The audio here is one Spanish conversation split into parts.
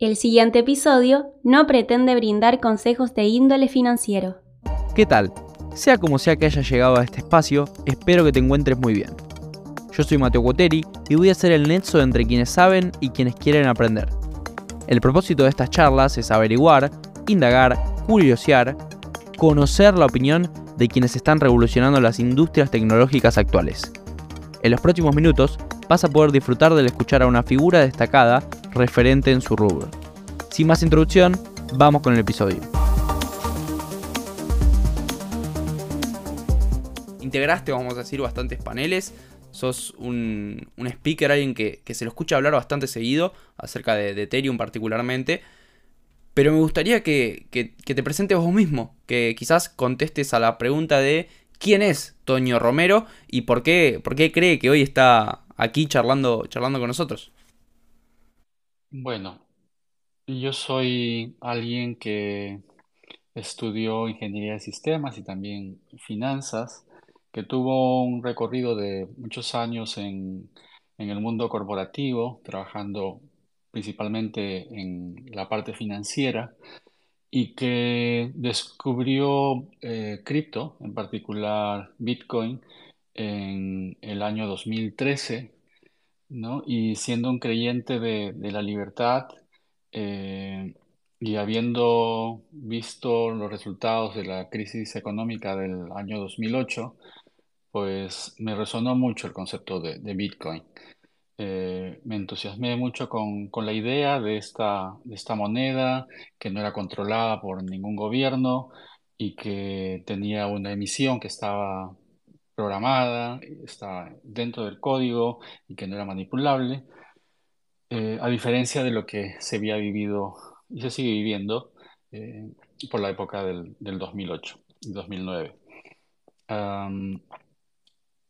El siguiente episodio no pretende brindar consejos de índole financiero. ¿Qué tal? Sea como sea que hayas llegado a este espacio, espero que te encuentres muy bien. Yo soy Mateo Cuoteri y voy a ser el nexo entre quienes saben y quienes quieren aprender. El propósito de estas charlas es averiguar, indagar, curiosear, conocer la opinión de quienes están revolucionando las industrias tecnológicas actuales. En los próximos minutos vas a poder disfrutar del escuchar a una figura destacada referente en su rubro. Sin más introducción, vamos con el episodio. Integraste, vamos a decir, bastantes paneles. Sos un, speaker, alguien que, se lo escucha hablar bastante seguido acerca de, Ethereum particularmente. Pero me gustaría que, que, te presentes vos mismo, que quizás contestes a la pregunta de quién es Toño Romero y por qué, por qué cree que hoy está aquí charlando, charlando con nosotros. Bueno, yo soy alguien que estudió ingeniería de sistemas y también finanzas, que tuvo un recorrido de muchos años en, el mundo corporativo, trabajando principalmente en la parte financiera y que descubrió eh, cripto, en particular Bitcoin, en el año 2013 ¿no? Y siendo un creyente de, la libertad eh, y habiendo visto los resultados de la crisis económica del año 2008, pues me resonó mucho el concepto de, Bitcoin. Eh, me entusiasmé mucho con, la idea de esta, de esta moneda que no era controlada por ningún gobierno y que tenía una emisión que estaba programada, está dentro del código y que no era manipulable, eh, a diferencia de lo que se había vivido y se sigue viviendo eh, por la época del, 2008 y 2009.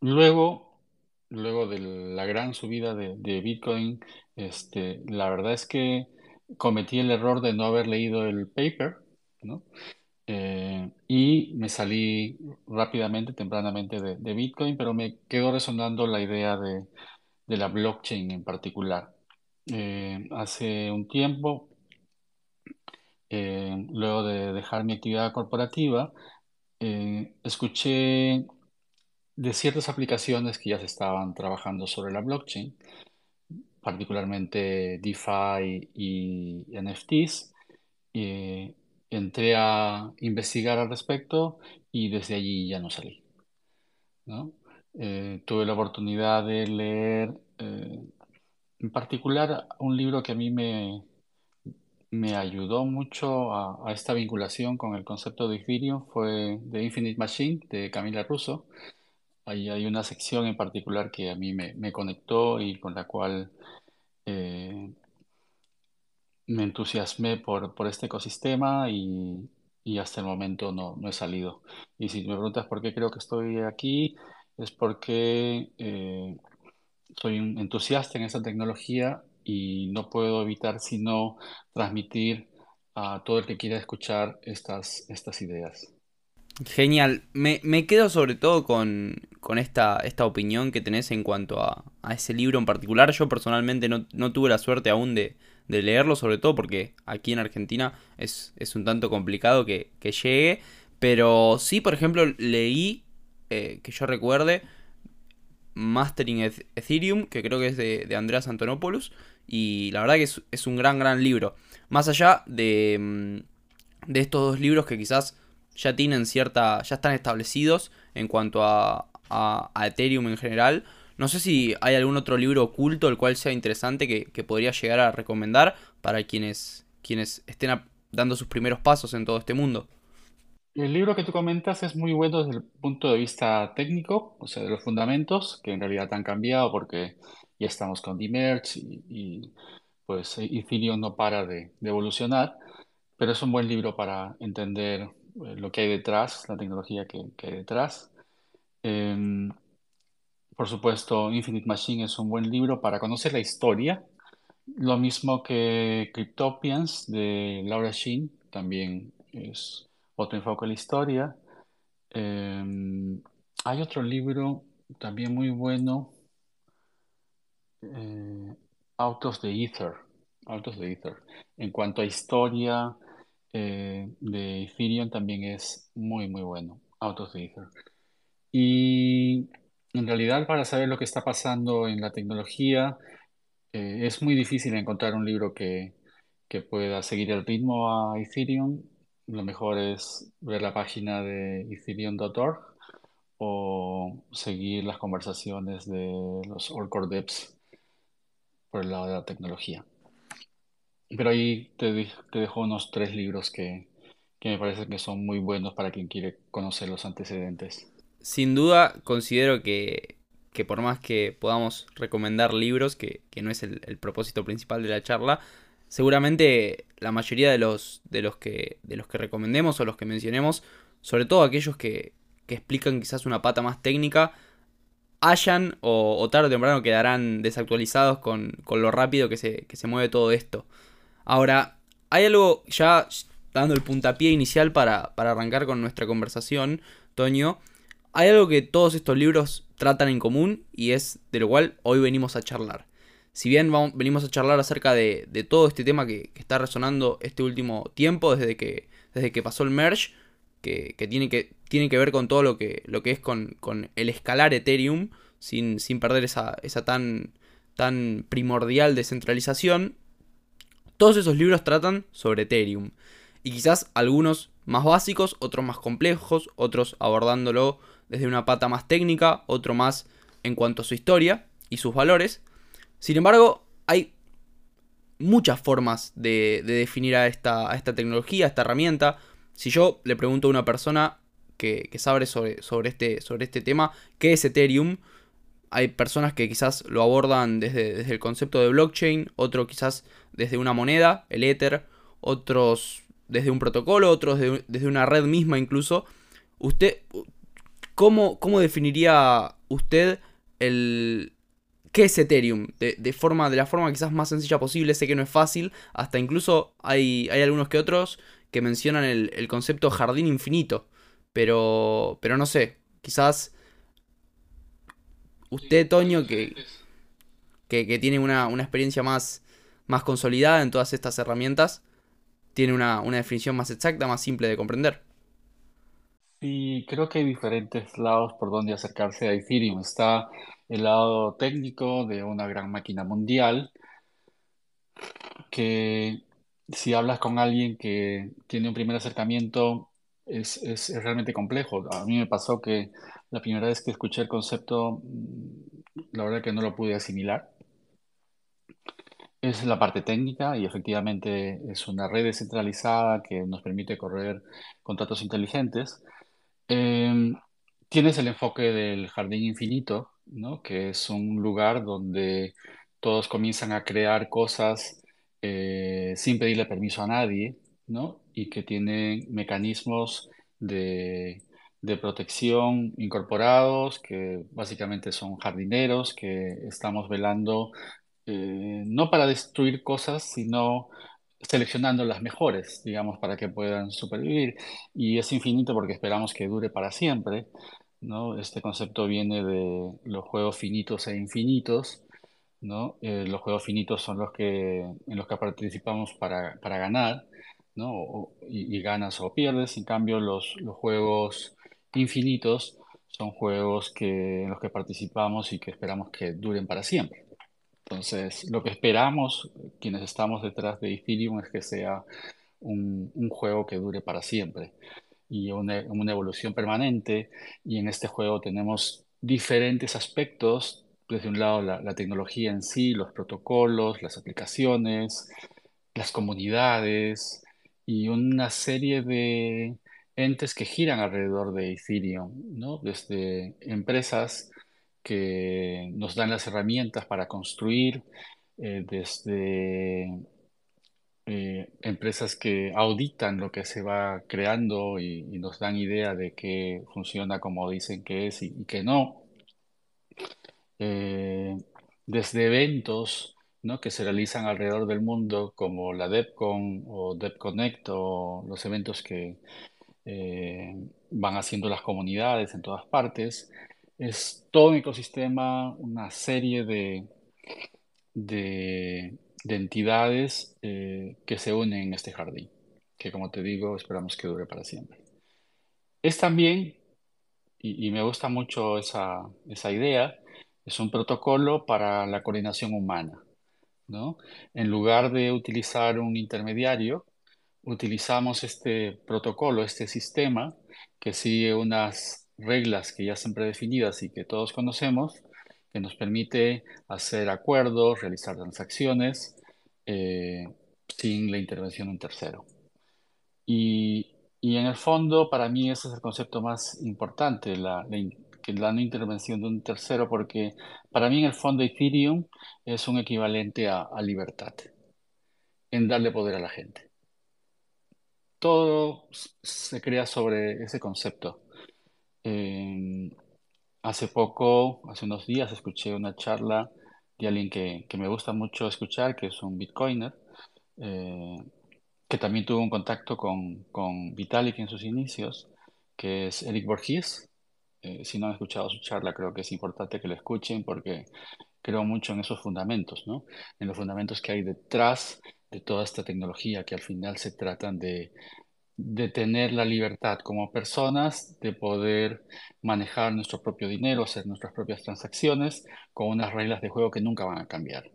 luego, luego de la gran subida de, Bitcoin, este, la verdad es que cometí el error de no haber leído el paper, ¿no? Eh, y me salí rápidamente, tempranamente de, Bitcoin, pero me quedó resonando la idea de, la blockchain en particular. Eh, hace un tiempo, eh, luego de dejar mi actividad corporativa, escuché de ciertas aplicaciones que ya se estaban trabajando sobre la blockchain, particularmente DeFi y NFTs entré a investigar al respecto y desde allí ya no salí. Eh, tuve la oportunidad de leer eh, en particular un libro que a mí me, me ayudó mucho a, esta vinculación con el concepto de Ethereum, fue The Infinite Machine de Camila Russo. Ahí hay una sección en particular que a mí me, conectó y con la cual eh, me entusiasmé por, por este ecosistema y, y hasta el momento no, no he salido. Y si me preguntas por qué creo que estoy aquí, es porque eh, soy un entusiasta en esta tecnología y no puedo evitar sino transmitir a todo el que quiera escuchar estas, estas ideas. Genial. Me, me quedo sobre todo con, con esta, esta opinión que tenés en cuanto a, a ese libro en particular. Yo personalmente no, no tuve la suerte aún de, de leerlo, sobre todo porque aquí en Argentina es, un tanto complicado que, llegue. Pero sí, por ejemplo, leí, eh, que yo recuerde, Mastering Ethereum, que creo que es de, Andreas Antonopoulos. Y la verdad que es, un gran, gran libro. Más allá de, mm, de estos dos libros que quizás ya tienen cierta. ya están establecidos en cuanto a, a Ethereum en general. No sé si hay algún otro libro oculto el cual sea interesante que, podría llegar a recomendar para quienes, quienes estén dando sus primeros pasos en todo este mundo. El libro que tú comentas es muy bueno desde el punto de vista técnico, o sea, de los fundamentos, que en realidad han cambiado porque ya estamos con Demerge y, y pues Ethereum no para de, evolucionar, pero es un buen libro para entender eh, lo que hay detrás, la tecnología que, hay detrás. Em, por supuesto, Infinite Machine es un buen libro para conocer la historia. Lo mismo que Cryptopians de Laura Sheen, también es otro enfoque en la historia. Em, hay otro libro también muy bueno, eh, Out of the Ether, Out of the Ether. En cuanto a historia eh, de Ethereum, también es muy, muy bueno. Out of the Ether. Y en realidad, para saber lo que está pasando en la tecnología, eh, es muy difícil encontrar un libro que, que pueda seguir el ritmo a Ethereum. Lo mejor es ver la página de ethereum.org o seguir las conversaciones de los Orcore Devs por el lado de la tecnología. Pero ahí te, te dejo unos tres libros que, que me parecen que son muy buenos para quien quiere conocer los antecedentes. Sin duda, considero que, que por más que podamos recomendar libros, que, que no es el, propósito principal de la charla, seguramente la mayoría de los, de los, que, de los que recomendemos o los que mencionemos, sobre todo aquellos que, que explican quizás una pata más técnica, hayan o, o tarde o temprano quedarán desactualizados con, con lo rápido que se, que se mueve todo esto. Ahora, hay algo ya dando el puntapié inicial para, para arrancar con nuestra conversación, Toño. Hay algo que todos estos libros tratan en común y es de lo cual hoy venimos a charlar. Si bien venimos a charlar acerca de, todo este tema que, que, está resonando este último tiempo, desde que, desde que pasó el merge, que, que, tiene, que tiene que ver con todo lo que, lo que es con, con el escalar Ethereum, sin, sin perder esa, esa tan, tan primordial descentralización. Todos esos libros tratan sobre Ethereum. Y quizás algunos más básicos, otros más complejos, otros abordándolo desde una pata más técnica, otro más en cuanto a su historia y sus valores. Sin embargo, hay muchas formas de, de definir a esta, tecnología, a esta herramienta. Si yo le pregunto a una persona que, sabe este, sobre este tema, ¿qué es Ethereum? Hay personas que quizás lo abordan desde, el concepto de blockchain, otro quizás desde una moneda, el Ether, otros desde un protocolo, otros desde una red misma incluso. Usted, ¿cómo, cómo definiría usted el, ¿Qué es Ethereum? De, de, forma, de la forma quizás más sencilla posible, sé que no es fácil, hasta incluso hay, hay algunos que otros que mencionan el, el, concepto jardín infinito, pero, pero no sé, quizás usted, Toño, que, que, que tiene una, una, experiencia más, más consolidada en todas estas herramientas, tiene una, una definición más exacta, más simple de comprender. Y creo que hay diferentes lados por donde acercarse a Ethereum. Está el lado técnico de una gran máquina mundial, que si hablas con alguien que tiene un primer acercamiento es, es, es realmente complejo. A mí me pasó que la primera vez que escuché el concepto, la verdad que no lo pude asimilar. Es la parte técnica y efectivamente es una red descentralizada que nos permite correr contratos inteligentes. Eh, tienes el enfoque del jardín infinito, ¿no? que es un lugar donde todos comienzan a crear cosas eh, sin pedirle permiso a nadie, ¿no? y que tiene mecanismos de, de protección incorporados, que básicamente son jardineros, que estamos velando eh, no para destruir cosas, sino seleccionando las mejores, digamos, para que puedan supervivir. Y es infinito porque esperamos que dure para siempre. ¿no? Este concepto viene de los juegos finitos e infinitos. ¿no? Eh, los juegos finitos son los que, en los que participamos para, para ganar, ¿no? Y, y, ganas o pierdes. En cambio, los, los juegos infinitos son juegos que, en los que participamos y que esperamos que duren para siempre. Entonces, lo que esperamos, quienes estamos detrás de Ethereum, es que sea un, juego que dure para siempre y una, una, evolución permanente. Y en este juego tenemos diferentes aspectos. Desde un lado, la, la tecnología en sí, los protocolos, las aplicaciones, las comunidades y una serie de entes que giran alrededor de Ethereum, ¿no? Desde empresas que nos dan las herramientas para construir, eh, desde eh, empresas que auditan lo que se va creando y, nos dan idea de que funciona como dicen que es y, que no. Eh, desde eventos ¿no? que se realizan alrededor del mundo como la DevCon o DevConnect o los eventos que van haciendo las comunidades en todas partes. Es todo un ecosistema, una serie de, de de entidades eh, que se unen en este jardín, que como te digo, esperamos que dure para siempre. Es también, y, me gusta mucho esa, esa idea, es un protocolo para la coordinación humana, ¿no? En lugar de utilizar un intermediario, utilizamos este protocolo, este sistema que sigue unas reglas que ya están predefinidas y que todos conocemos, que nos permite hacer acuerdos, realizar transacciones eh, sin la intervención de un tercero. Y, en el fondo, para mí ese es el concepto más importante, la, la no intervención de un tercero, porque para mí en el fondo Ethereum es un equivalente a, libertad, en darle poder a la gente. Todo se crea sobre ese concepto. Hace poco, hace unos días, escuché una charla de alguien que, que me gusta mucho escuchar, que es un bitcoiner, eh, que también tuvo un contacto con, con Vitalik en sus inicios, que es Eric Borges. Eh, si no han escuchado su charla, creo que es importante que lo escuchen porque creo mucho en esos fundamentos, ¿no? En los fundamentos que hay detrás de toda esta tecnología, que al final se tratan de, de tener la libertad como personas de poder manejar nuestro propio dinero, hacer nuestras propias transacciones con unas reglas de juego que nunca van a cambiar.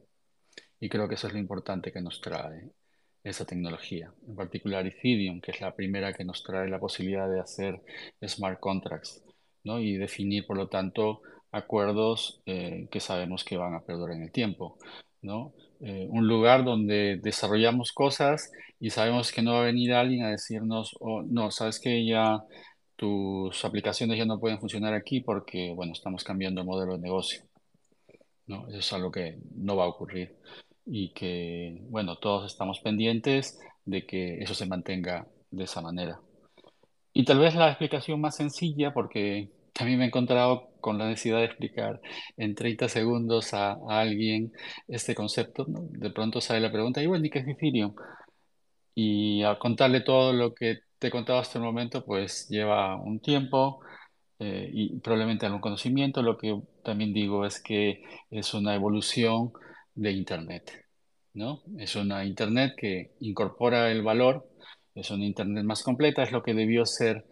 Y creo que eso es lo importante que nos trae esa tecnología, en particular Ethereum, que es la primera que nos trae la posibilidad de hacer smart contracts ¿no? y definir, por lo tanto, acuerdos eh, que sabemos que van a perdurar en el tiempo. ¿no? Eh, un lugar donde desarrollamos cosas y sabemos que no va a venir alguien a decirnos, oh, no, sabes que ya tus aplicaciones ya no pueden funcionar aquí porque, bueno, estamos cambiando el modelo de negocio. ¿no? Eso es algo que no va a ocurrir y que, bueno, todos estamos pendientes de que eso se mantenga de esa manera. Y tal vez la explicación más sencilla, porque también me he encontrado con la necesidad de explicar en 30 segundos a, alguien este concepto. De pronto sale la pregunta, ¿y bueno, ¿y qué es Ethereum? Y a contarle todo lo que te he contado hasta el momento, pues lleva un tiempo eh, y probablemente algún conocimiento. Lo que también digo es que es una evolución de Internet, ¿no? Es una Internet que incorpora el valor, es una Internet más completa, es lo que debió ser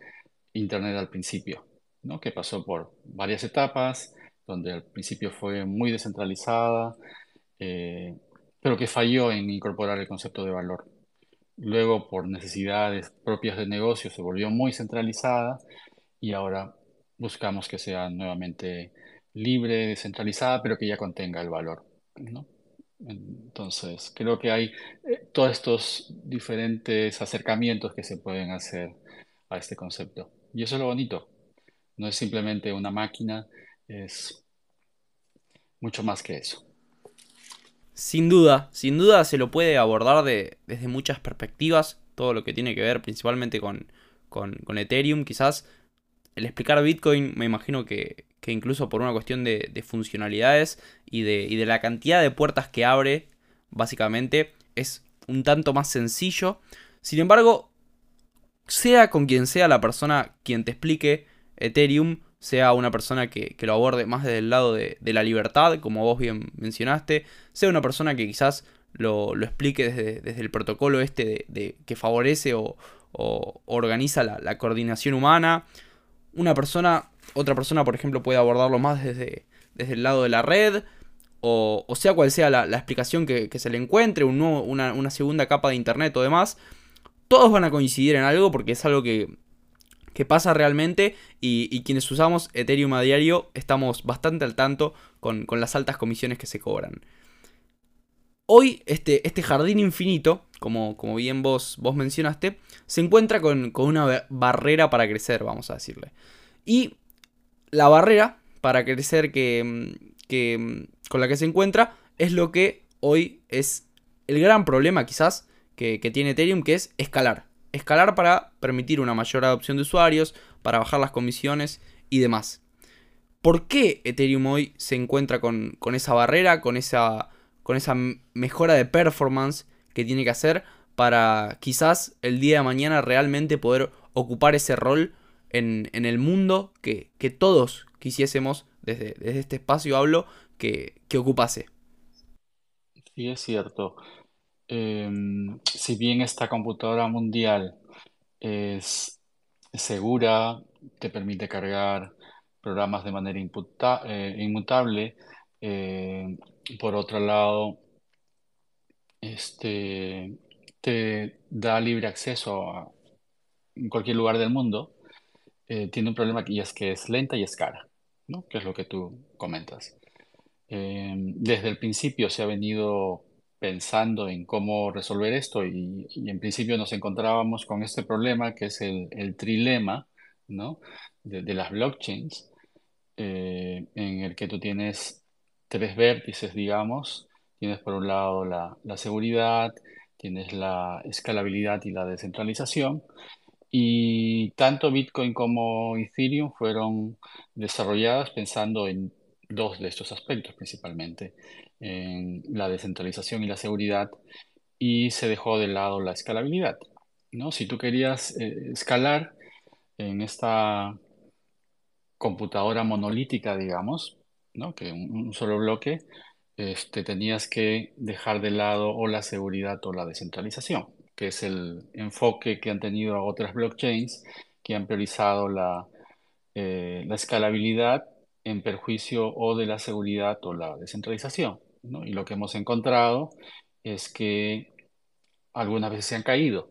Internet al principio. ¿No? que pasó por varias etapas, donde al principio fue muy descentralizada, eh, pero que falló en incorporar el concepto de valor. Luego, por necesidades propias de negocio, se volvió muy centralizada y ahora buscamos que sea nuevamente libre, descentralizada, pero que ya contenga el valor. Entonces, creo que hay eh, todos estos diferentes acercamientos que se pueden hacer a este concepto. Y eso es lo bonito, no es simplemente una máquina, es mucho más que eso. Sin duda, sin duda se lo puede abordar de, desde muchas perspectivas, todo lo que tiene que ver principalmente con, Ethereum, quizás el explicar Bitcoin me imagino que, incluso por una cuestión de, funcionalidades y de, y de la cantidad de puertas que abre, básicamente es un tanto más sencillo. Sin embargo, sea con quien sea la persona quien te explique Ethereum sea una persona que, lo aborde más desde el lado de, la libertad, como vos bien mencionaste, sea una persona que quizás lo, explique desde, el protocolo este de, que favorece o, organiza la, coordinación humana. Una persona, otra persona, por ejemplo, puede abordarlo más desde, desde el lado de la red, o, sea cual sea la, explicación que, se le encuentre, una, una segunda capa de internet o demás. Todos van a coincidir en algo porque es algo que pasa realmente y, quienes usamos Ethereum a diario estamos bastante al tanto con, las altas comisiones que se cobran. Hoy este, este jardín infinito, como, como bien vos, vos, mencionaste, se encuentra con, una barrera para crecer, vamos a decirle. Y la barrera para crecer que, que, con la que se encuentra es lo que hoy es el gran problema quizás que, que tiene Ethereum, que es escalar escalar para permitir una mayor adopción de usuarios, para bajar las comisiones y demás. ¿Por qué Ethereum hoy se encuentra con, esa barrera, con esa, con esa mejora de performance que tiene que hacer para quizás el día de mañana realmente poder ocupar ese rol en, el mundo que, todos quisiésemos, desde, desde, este espacio hablo, que, que ocupase? Sí, es cierto. Em, si bien esta computadora mundial es segura, te permite cargar programas de manera eh, inmutable, eh, por otro lado, este, te da libre acceso a en cualquier lugar del mundo, eh, tiene un problema y es que es lenta y es cara, ¿no? Que es lo que tú comentas. Eh, desde el principio se ha venido pensando en cómo resolver esto y, en principio nos encontrábamos con este problema que es el, trilema, ¿no? de, de las blockchains, eh, en el que tú tienes tres vértices, digamos. Tienes por un lado la, la seguridad, tienes la escalabilidad y la descentralización. Y tanto Bitcoin como Ethereum fueron desarrolladas pensando en dos de estos aspectos principalmente, en la descentralización y la seguridad, y se dejó de lado la escalabilidad, ¿no? Si tú querías eh, escalar en esta computadora monolítica, digamos, ¿no? Que un, un solo bloque, este, tenías que dejar de lado o la seguridad o la descentralización, que es el enfoque que han tenido otras blockchains que han priorizado la, eh, la escalabilidad en perjuicio o de la seguridad o la descentralización, Y lo que hemos encontrado es que algunas veces se han caído.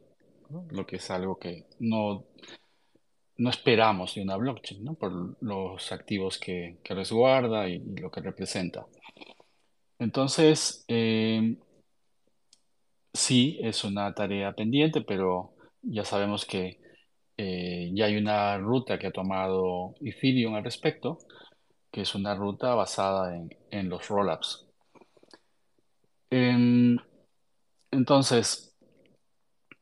Lo que es algo que no no esperamos de una blockchain, ¿no? Por los activos que, que resguarda y, y lo que representa. Entonces, eh, sí, es una tarea pendiente, pero ya sabemos que eh, ya hay una ruta que ha tomado Ethereum al respecto, que es una ruta basada en, en los rollups. Entonces,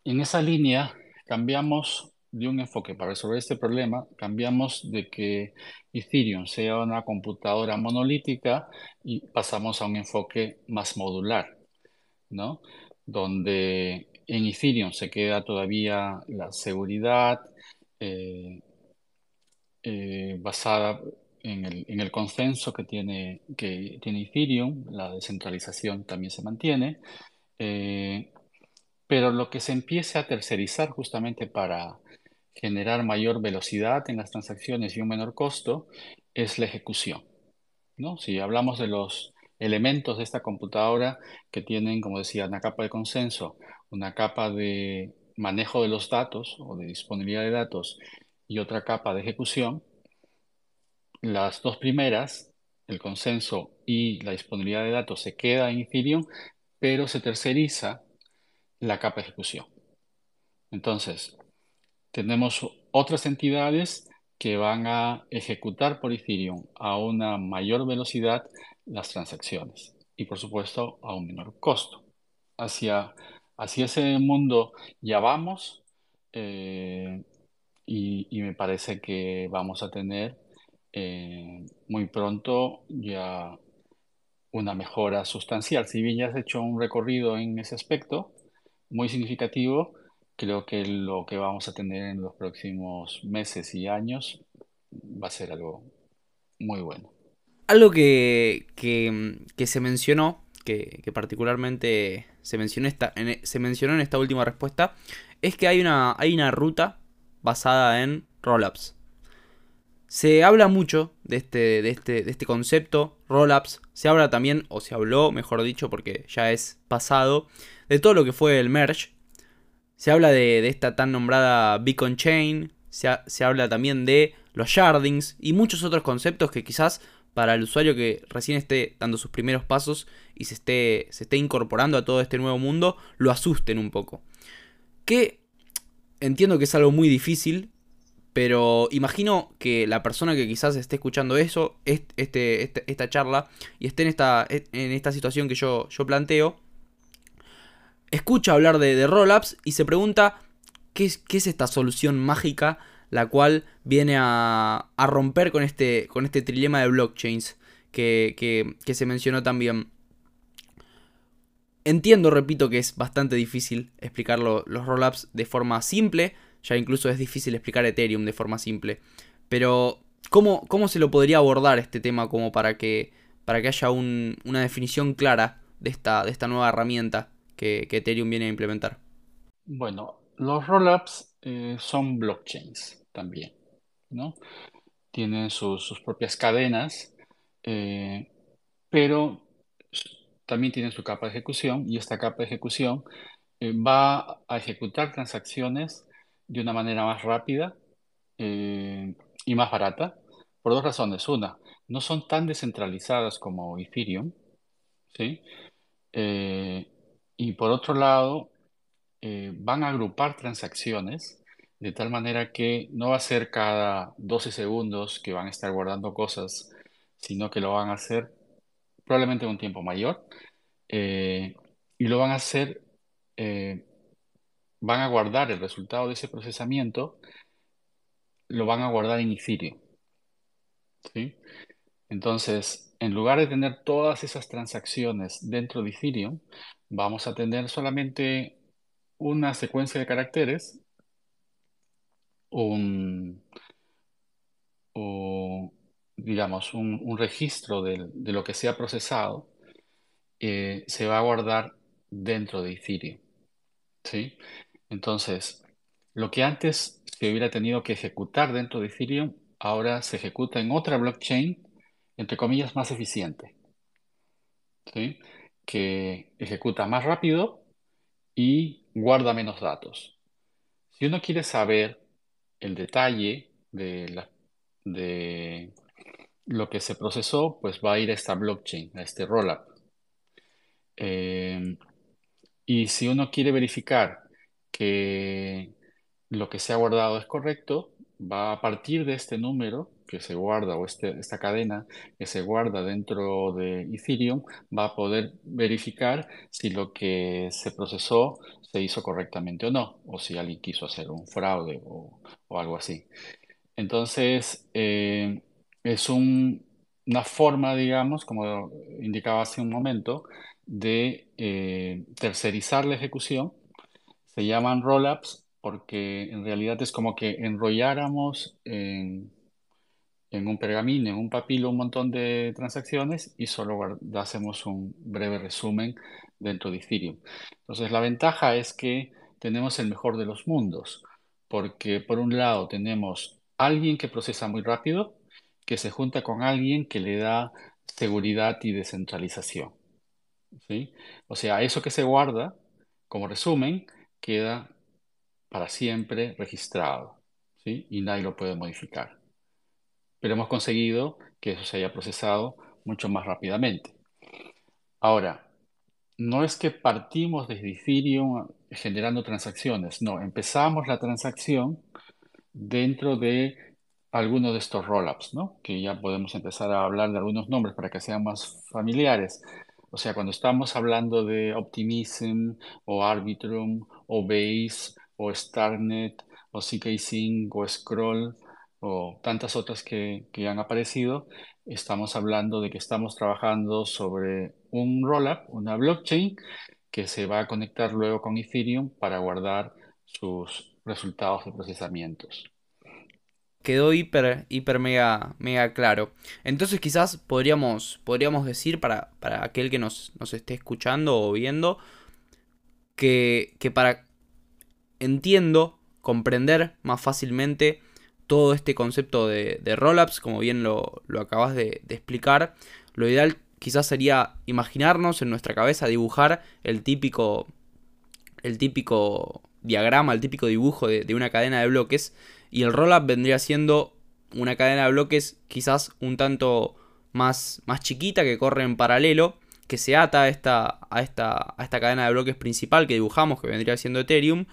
en esa línea cambiamos de un enfoque para resolver este problema, cambiamos de que Ethereum sea una computadora monolítica y pasamos a un enfoque más modular, ¿no? Donde en Ethereum se queda todavía la seguridad eh, eh, basada en el, en el consenso que tiene, que tiene Ethereum, la descentralización también se mantiene, eh, pero lo que se empiece a tercerizar justamente para generar mayor velocidad en las transacciones y un menor costo es la ejecución, ¿no? Si hablamos de los elementos de esta computadora que tienen, como decía, una capa de consenso, una capa de manejo de los datos o de disponibilidad de datos y otra capa de ejecución, las dos primeras, el consenso y la disponibilidad de datos, se queda en Ethereum, pero se terceriza la capa de ejecución. Entonces, tenemos otras entidades que van a ejecutar por Ethereum a una mayor velocidad las transacciones y por supuesto a un menor costo. Hacia, hacia ese mundo ya vamos eh, y, y me parece que vamos a tener eh, muy pronto ya una mejora sustancial. Si bien ya has hecho un recorrido en ese aspecto muy significativo, creo que lo que vamos a tener en los próximos meses y años va a ser algo muy bueno. Algo que, que, que se mencionó, que, que particularmente se mencionó, esta, en, se mencionó en esta última respuesta, es que hay una, hay una ruta basada en rollups. Se habla mucho de este, de este, de este concepto, rollups. Se habla también, o se habló, mejor dicho, porque ya es pasado, de todo lo que fue el merge. Se habla de, esta tan nombrada Beacon Chain. Se, se habla también de los shardings y muchos otros conceptos que quizás para el usuario que recién esté dando sus primeros pasos y se esté, se esté incorporando a todo este nuevo mundo, lo asusten un poco. Que entiendo que es algo muy difícil, pero imagino que la persona que quizás esté escuchando eso, este, esta charla, y esté en esta, esta situación que yo, planteo, escucha hablar de, de rollups y se pregunta ¿qué es, esta solución mágica la cual viene a, romper con este, con este trilema de blockchains que, que, se mencionó también. Entiendo, repito, que es bastante difícil explicar lo, los rollups de forma simple, ya incluso es difícil explicar Ethereum de forma simple, pero ¿cómo, cómo se lo podría abordar este tema como para que, para que haya un, una definición clara de esta, de esta nueva herramienta que, Ethereum viene a implementar? Bueno, los rollups eh, son blockchains también, ¿no? Tienen sus, propias cadenas, eh, pero también tienen su capa de ejecución y esta capa de ejecución eh, va a ejecutar transacciones de una manera más rápida y más barata por dos razones. Una, no son tan descentralizadas como Ethereum, ¿sí? Eh, y por otro lado, eh, van a agrupar transacciones de tal manera que no va a ser cada 12 segundos que van a estar guardando cosas, sino que lo van a hacer probablemente en un tiempo mayor. Eh, y lo van a hacer, van a guardar el resultado de ese procesamiento, lo van a guardar en Ethereum. ¿sí? Entonces, en lugar de tener todas esas transacciones dentro de Ethereum, vamos a tener solamente una secuencia de caracteres, un, o, digamos, un, registro de, lo que se ha procesado, eh, se va a guardar dentro de Ethereum. ¿sí? Entonces, lo que antes se hubiera tenido que ejecutar dentro de Ethereum, ahora se ejecuta en otra blockchain, entre comillas, más eficiente, que ejecuta más rápido y guarda menos datos. Si uno quiere saber el detalle de, de lo que se procesó, pues va a ir a esta blockchain, a este rollup. Eh, y si uno quiere verificar que lo que se ha guardado es correcto, va a partir de este número que se guarda o este, esta cadena que se guarda dentro de Ethereum, va a poder verificar si lo que se procesó se hizo correctamente o no, o si alguien quiso hacer un fraude o, algo así. Entonces, eh, es una forma, digamos, como indicaba hace un momento, de eh, tercerizar la ejecución. Se llaman rollups porque en realidad es como que enrolláramos en, un pergamino, en un papilo, un montón de transacciones y solo hacemos un breve resumen dentro de Ethereum. Entonces, la ventaja es que tenemos el mejor de los mundos, porque por un lado tenemos alguien que procesa muy rápido, que se junta con alguien que le da seguridad y descentralización. ¿sí? O sea, eso que se guarda como resumen queda para siempre registrado, ¿sí? Y nadie lo puede modificar. Pero hemos conseguido que eso se haya procesado mucho más rápidamente. Ahora, no es que partimos desde Ethereum generando transacciones, no, empezamos la transacción dentro de alguno de estos rollups, ¿no? Que ya podemos empezar a hablar de algunos nombres para que sean más familiares. O sea, cuando estamos hablando de Optimism o Arbitrum o Base o Starnet, o CK o Scroll, o tantas otras que, han aparecido, estamos hablando de que estamos trabajando sobre un rollup, una blockchain, que se va a conectar luego con Ethereum para guardar sus resultados de procesamientos. Quedó hiper, hiper mega, mega claro. Entonces quizás podríamos, podríamos decir para, para aquel que nos, nos esté escuchando o viendo que, que para entiendo comprender más fácilmente todo este concepto de, de rollups, como bien lo, acabas de, explicar. Lo ideal quizás sería imaginarnos en nuestra cabeza dibujar el típico, el típico diagrama, el típico dibujo de una cadena de bloques. Y el rollup vendría siendo una cadena de bloques quizás un tanto más, más chiquita que corre en paralelo, que se ata a esta, a, esta, a esta cadena de bloques principal que dibujamos, que vendría siendo Ethereum,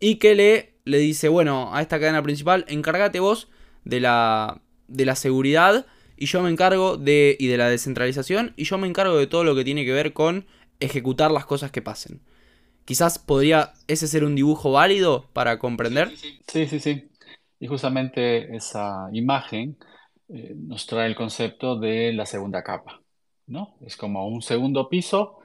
y que le, le dice, bueno, a esta cadena principal, encárgate vos de la, de la seguridad y yo me encargo de, y de la descentralización y yo me encargo de todo lo que tiene que ver con ejecutar las cosas que pasen. Quizás podría ese ser un dibujo válido para comprender. Sí, sí, sí. Y justamente esa imagen eh, nos trae el concepto de la segunda capa, ¿no? Es como un segundo piso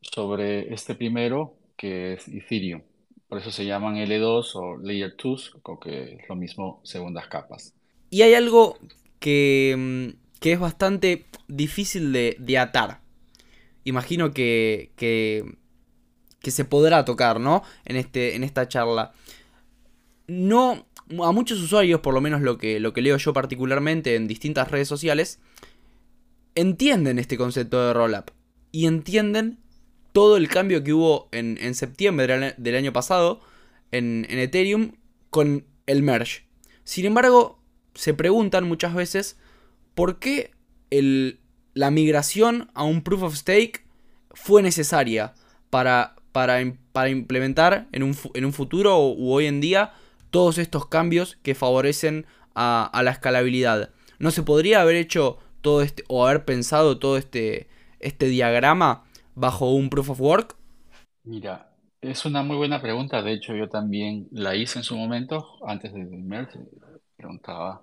sobre este primero que es Ethereum. Por eso se llaman L2 o Layer 2, que es lo mismo segundas capas. Y hay algo que, mm, que es bastante difícil de, atar. imagino que, que, que se podrá tocar, ¿no? En, este, en esta charla. No, a muchos usuarios, por lo menos lo que, lo que leo yo particularmente en distintas redes sociales, entienden este concepto de rollup y entienden todo el cambio que hubo en, en septiembre del año pasado en, en, Ethereum con el merge. Sin embargo, se preguntan muchas veces por qué el, la migración a un proof of stake fue necesaria para, para, para implementar en un, en un futuro u hoy en día todos estos cambios que favorecen a, la escalabilidad. ¿No se podría haber hecho todo este, o haber pensado todo este, este diagrama bajo un proof of work? Mira, es una muy buena pregunta. De hecho, yo también la hice en su momento, antes de merge. Preguntaba,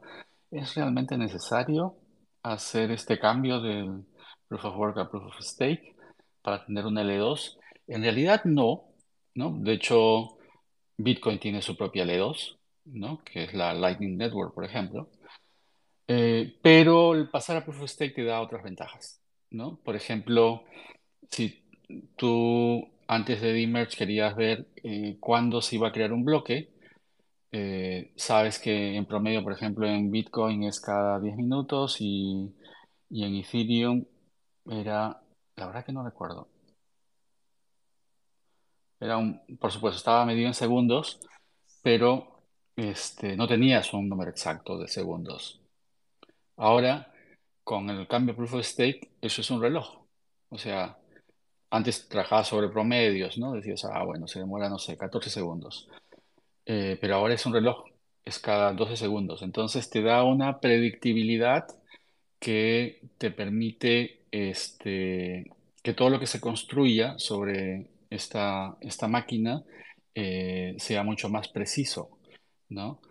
¿es realmente necesario hacer este cambio del proof of work a proof of stake para tener un L2? En realidad no, ¿no? De hecho, Bitcoin tiene su propia L2, ¿no? Que es la Lightning Network, por ejemplo. Eh, pero el pasar a Proof of Stake te da otras ventajas, ¿no? Por ejemplo, si tú antes de Demerge querías ver eh, cuándo se iba a crear un bloque, eh, sabes que en promedio, por ejemplo, en Bitcoin es cada 10 minutos y, y en Ethereum era, la verdad que no recuerdo. Era un, por supuesto, estaba medido en segundos, pero este, no tenías un número exacto de segundos. Ahora, con el cambio Proof of Stake, eso es un reloj. O sea, antes trabajaba sobre promedios, ¿no? Decías, ah, bueno, se demora, no sé, 14 segundos. Eh, pero ahora es un reloj, es cada 12 segundos. Entonces te da una predictibilidad que te permite este, que todo lo que se construya sobre esta, esta máquina eh, sea mucho más preciso, ¿no?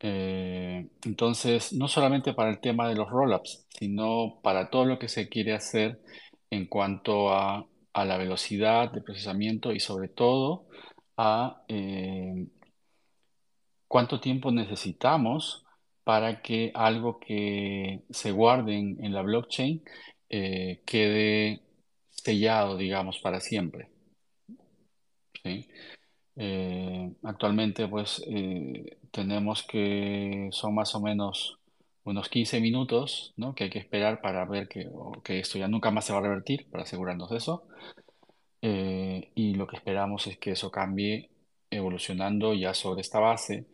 Eh, entonces, no solamente para el tema de los rollups, sino para todo lo que se quiere hacer en cuanto a, la velocidad de procesamiento y sobre todo a eh, cuánto tiempo necesitamos para que algo que se guarde en, la blockchain quede sellado, digamos, para siempre. ¿Sí? Eh, actualmente, pues, eh, tenemos que son más o menos unos 15 minutos, ¿no? Que hay que esperar para ver que, esto ya nunca más se va a revertir, para asegurarnos de eso. Eh, y lo que esperamos es que eso cambie evolucionando ya sobre esta base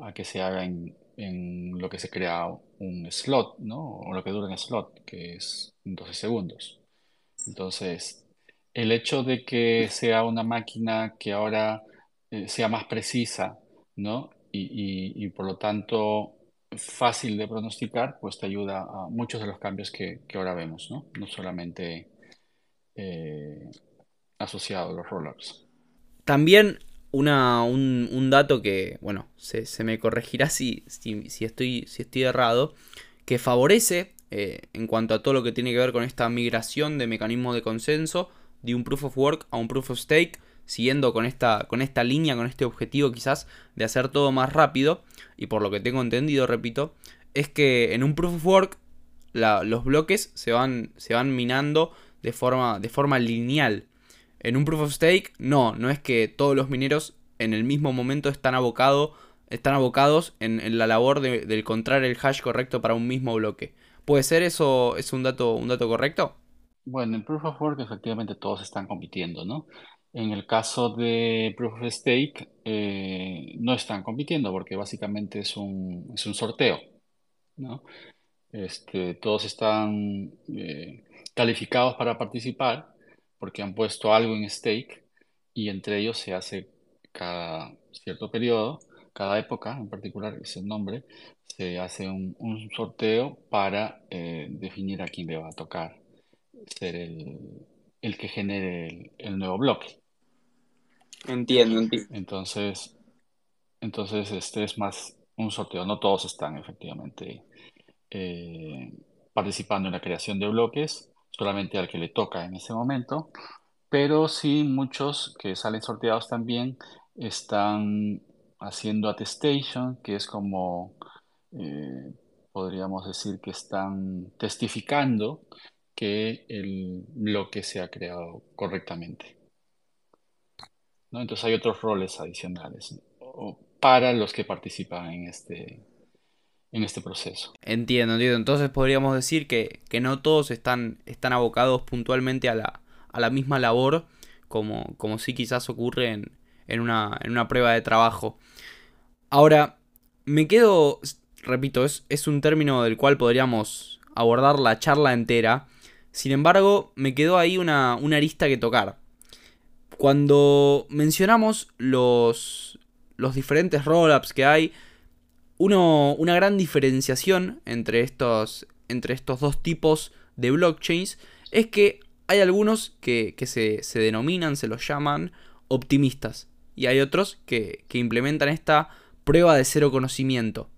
a que se haga en, en lo que se crea un slot, ¿no? O lo que dura en slot, que es 12 segundos. Entonces, el hecho de que sea una máquina que ahora eh, sea más precisa, ¿no? Y, por lo tanto fácil de pronosticar, pues te ayuda a muchos de los cambios que, ahora vemos, ¿no? No solamente eh, asociado a los rollups. También una, un, dato que, bueno, se, me corregirá si, si, estoy, si estoy errado, que favorece eh, en cuanto a todo lo que tiene que ver con esta migración de mecanismos de consenso de un proof of work a un proof of stake, siguiendo con esta, con esta línea, con este objetivo quizás de hacer todo más rápido, y por lo que tengo entendido, repito, es que en un proof of work los bloques se van, se van minando de forma, de forma lineal. En un proof of stake, no, no es que todos los mineros en el mismo momento están, abocado, están abocados en, la labor de, encontrar el hash correcto para un mismo bloque. ¿Puede ser eso es un dato, un dato correcto? Bueno, en Proof of Work efectivamente todos están compitiendo, ¿no? En el caso de Proof of Stake, eh, no están compitiendo porque básicamente es un, es un sorteo, ¿no? Este, todos están eh, calificados para participar porque han puesto algo en stake y entre ellos se hace cada cierto periodo, cada época en particular, es el nombre, se hace un, sorteo para eh, definir a quién le va a tocar ser el, que genere el, nuevo bloque. Entiendo, entiendo. Entonces, entonces este es más un sorteo. No todos están efectivamente eh, participando en la creación de bloques, solamente al que le toca en ese momento, pero sí muchos que salen sorteados también están haciendo attestation, que es como, eh, podríamos decir que están testificando que el bloque sea creado correctamente. ¿no? Entonces hay otros roles adicionales para los que participan en este, en este proceso. Entiendo, entiendo. Entonces podríamos decir que, no todos están, están abocados puntualmente a la, a la misma labor, como, como sí quizás ocurre en, en, una, en una prueba de trabajo. Ahora, me quedo, repito, es, es un término del cual podríamos abordar la charla entera. Sin embargo, me quedó ahí una, una arista que tocar. Cuando mencionamos los, los diferentes rollups que hay, uno, una gran diferenciación entre estos, entre estos dos tipos de blockchains es que hay algunos que, se, se, denominan, se los llaman optimistas. Y hay otros que, que implementan esta prueba de cero conocimiento.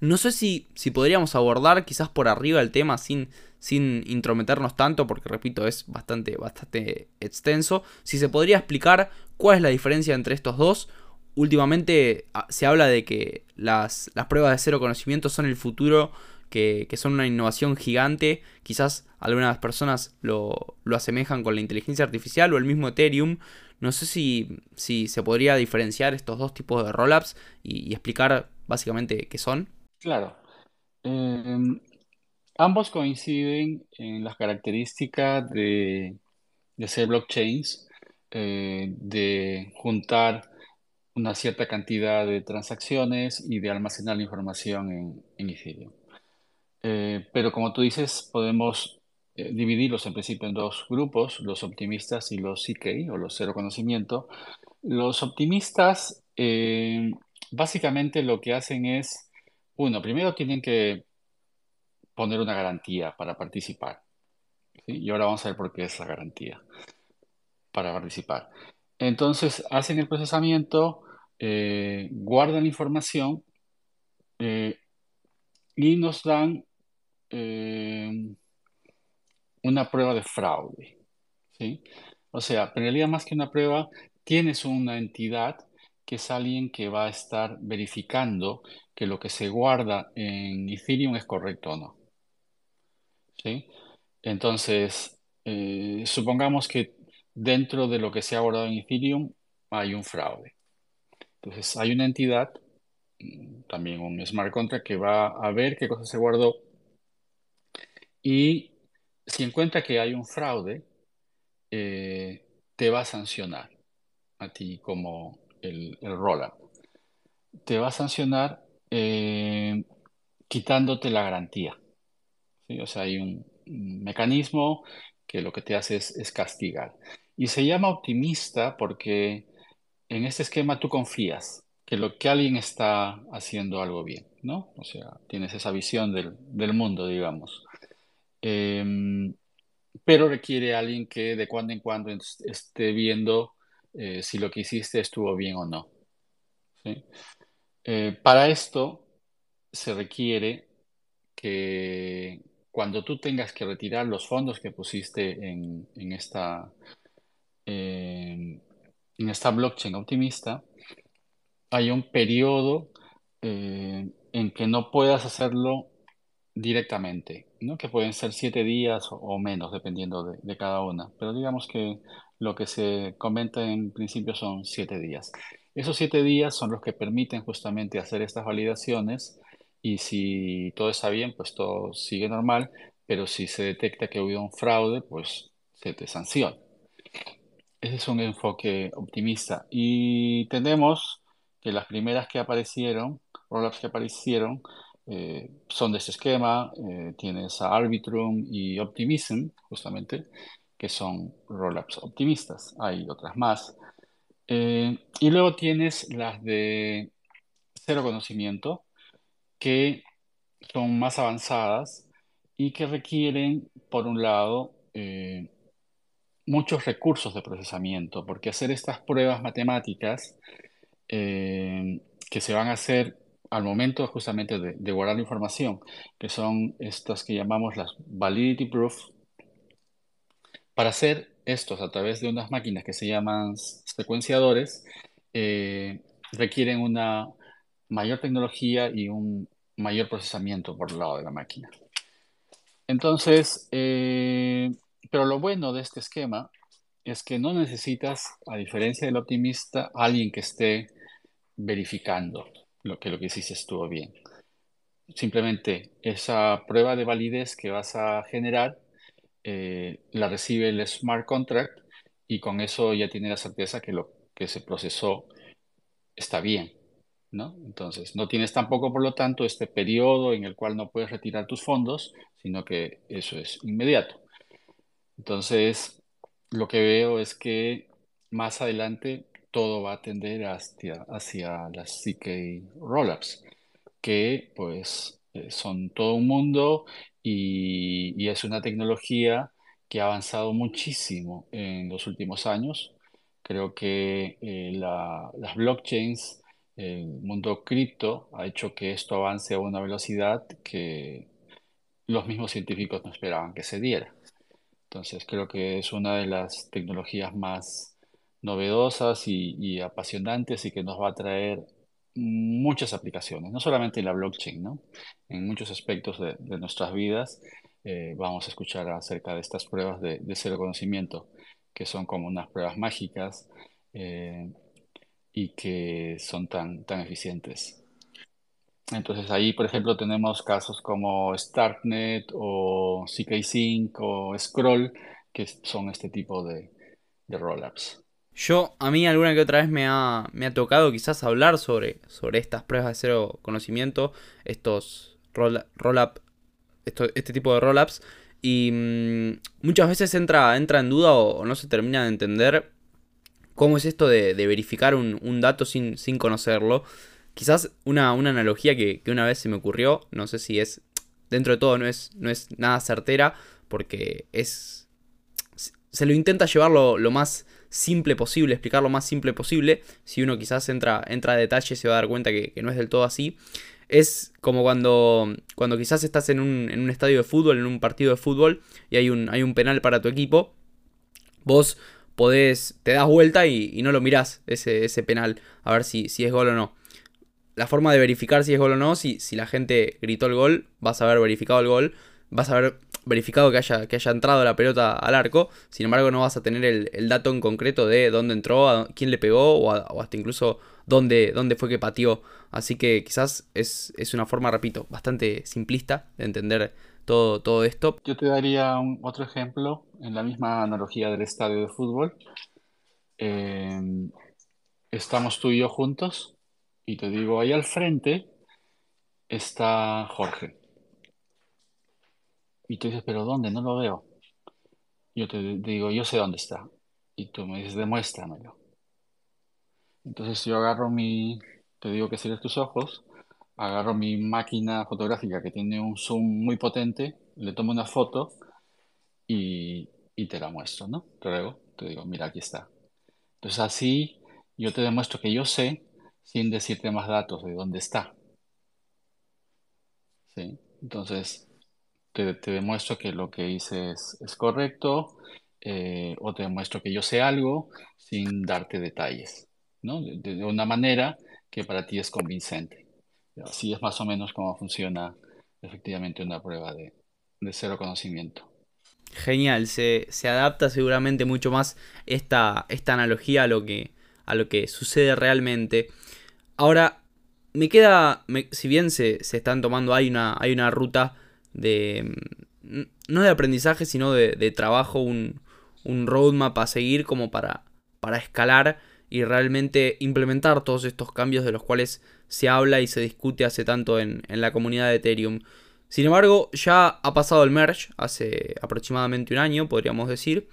No sé si, si podríamos abordar quizás por arriba el tema sin, sin intrometernos tanto, porque repito, es bastante, bastante extenso. Si se podría explicar cuál es la diferencia entre estos dos. Últimamente ah, se habla de que las, las pruebas de cero conocimiento son el futuro, que, que, son una innovación gigante. Quizás algunas personas lo, lo, asemejan con la inteligencia artificial o el mismo Ethereum. No sé si, si se podría diferenciar estos dos tipos de rollups y, y explicar básicamente qué son. Claro. Em, ambos coinciden en las características de, ser blockchains, eh, de juntar una cierta cantidad de transacciones y de almacenar la información en, en Ethereum. Eh, pero como tú dices, podemos eh, dividirlos en principio en dos grupos, los optimistas y los CK o los cero conocimiento. Los optimistas básicamente lo que hacen es uno, primero tienen que poner una garantía para participar. Y ahora vamos a ver por qué es la garantía para participar. Entonces, hacen el procesamiento, eh, guardan la información eh, y nos dan eh, una prueba de fraude. ¿sí? O sea, en realidad más que una prueba, tienes una entidad que es alguien que va a estar verificando que lo que se guarda en Ethereum es correcto o no. ¿Sí? Entonces, eh, supongamos que dentro de lo que se ha guardado en Ethereum hay un fraude. Entonces, hay una entidad, mm, también un smart contract, que va a ver qué cosa se guardó y si encuentra que hay un fraude, eh, te va a sancionar a ti como el, el rollup. Te va a sancionar eh, quitándote la garantía. O sea, hay un, mecanismo que lo que te hace es, castigar. Y se llama optimista porque en este esquema tú confías que lo que alguien está haciendo algo bien, ¿no? O sea, tienes esa visión del, mundo, digamos. Em, pero requiere alguien que de cuando en cuando esté viendo eh, si lo que hiciste estuvo bien o no. ¿sí? Eh, para esto se requiere que cuando tú tengas que retirar los fondos que pusiste en, esta, en esta blockchain optimista, hay un periodo eh, en que no puedas hacerlo directamente, ¿no? que pueden ser siete días o, menos, dependiendo de, de, cada una. Pero digamos que lo que se comenta en principio son siete días. Esos siete días son los que permiten justamente hacer estas validaciones y si todo está bien, pues todo sigue normal, pero si se detecta que ha habido un fraude, pues se te sanciona. Ese es un enfoque optimista. Y tenemos que las primeras que aparecieron, rollups que aparecieron, eh, son de este esquema. Eh, tienes a Arbitrum y Optimism, justamente, que son rollups optimistas. Hay otras más. Eh, y luego tienes las de cero conocimiento, que son más avanzadas y que requieren, por un lado, eh, muchos recursos de procesamiento, porque hacer estas pruebas matemáticas eh, que se van a hacer al momento justamente de, de, guardar la información, que son estas que llamamos las validity proof, para hacer estos a través de unas máquinas que se llaman secuenciadores eh, requieren una mayor tecnología y un mayor procesamiento por el lado de la máquina. Entonces, eh, pero lo bueno de este esquema es que no necesitas, a diferencia del optimista, alguien que esté verificando lo que lo que hiciste estuvo bien. Simplemente esa prueba de validez que vas a generar eh, la recibe el smart contract y con eso ya tiene la certeza que lo que se procesó está bien, ¿no? Entonces, no tienes tampoco, por lo tanto, este periodo en el cual no puedes retirar tus fondos, sino que eso es inmediato. Entonces, lo que veo es que más adelante todo va a tender hacia, hacia las CK Rollups, que pues eh, son todo un mundo y, es una tecnología que ha avanzado muchísimo en los últimos años. Creo que eh, las blockchains, el mundo cripto, ha hecho que esto avance a una velocidad que los mismos científicos no esperaban que se diera. Entonces creo que es una de las tecnologías más novedosas y, apasionantes y que nos va a traer muchas aplicaciones, no solamente en la blockchain, ¿no? En muchos aspectos de, nuestras vidas eh, vamos a escuchar acerca de estas pruebas de, cero conocimiento, que son como unas pruebas mágicas eh, y que son tan, tan eficientes. Entonces ahí, por ejemplo, tenemos casos como Starknet o CK-Sync o Scroll, que son este tipo de, de rollups. Yo, a mí alguna que otra vez me ha, me ha tocado quizás hablar sobre, sobre estas pruebas de cero conocimiento, estos roll, up, este tipo de rollups, y mm, muchas veces entra, entra en duda o, no se termina de entender cómo es esto de, verificar un, dato sin, conocerlo. Quizás una, analogía que, una vez se me ocurrió, no sé si es, dentro de todo no es, nada certera, porque es... Se lo intenta llevar lo más simple posible, explicar lo más simple posible. Si uno quizás entra, entra a detalle se va a dar cuenta que, no es del todo así. Es como cuando, cuando quizás estás en un, en un, estadio de fútbol, en un partido de fútbol, y hay un, hay un penal para tu equipo. Vos podés, te das vuelta y, no lo mirás, ese, ese, penal, a ver si, si es gol o no. La forma de verificar si es gol o no, si, si la gente gritó el gol, vas a haber verificado el gol, vas a haber verificado que haya, que haya entrado la pelota al arco, sin embargo no vas a tener el, dato en concreto de dónde entró, a quién le pegó o, hasta incluso dónde, dónde, fue que pateó. Así que quizás es, una forma, repito, bastante simplista de entender todo, todo esto. Yo te daría un, otro ejemplo en la misma analogía del estadio de fútbol. Em, estamos tú y yo juntos y te digo, ahí al frente está Jorge. Y tú dices, pero ¿dónde? No lo veo. Yo te digo, yo sé dónde está. Y tú me dices, demuéstramelo. Entonces yo agarro mi, te digo que cierres tus ojos, agarro mi máquina fotográfica que tiene un zoom muy potente, le tomo una foto y, te la muestro, ¿no? Luego te digo, mira, aquí está. Entonces así yo te demuestro que yo sé sin decirte más datos de dónde está. ¿Sí? Entonces, te, demuestro que lo que hice es, correcto eh, o te demuestro que yo sé algo sin darte detalles, ¿no? De, una manera que para ti es convincente. Así es más o menos cómo funciona efectivamente una prueba de, cero conocimiento. Genial, se, adapta seguramente mucho más esta, esta analogía a lo, que, a lo que sucede realmente. Ahora, me queda, si bien se, se, están tomando, hay una, hay una ruta de... Mm, no de aprendizaje, sino de, trabajo, un, roadmap a seguir como para, para escalar y realmente implementar todos estos cambios de los cuales se habla y se discute hace tanto en, la comunidad de Ethereum. Sin embargo, ya ha pasado el merge hace aproximadamente un año, podríamos decir.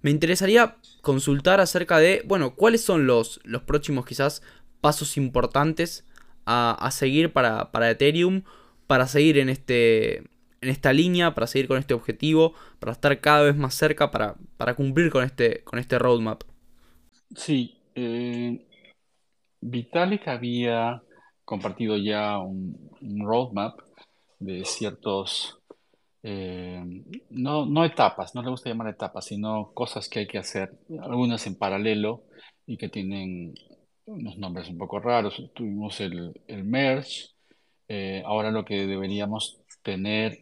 Me interesaría consultar acerca de, bueno, cuáles son los, los próximos quizás pasos importantes a, a seguir para, para Ethereum, para seguir en este, en esta línea, para seguir con este objetivo, para estar cada vez más cerca, para, para cumplir con este, con este roadmap. Sí, eh, Vitalik había compartido ya un, roadmap de ciertos, eh, no, no etapas, no le gusta llamar etapas, sino cosas que hay que hacer, algunas en paralelo y que tienen unos nombres un poco raros. Tuvimos el, merge, eh, ahora lo que deberíamos tener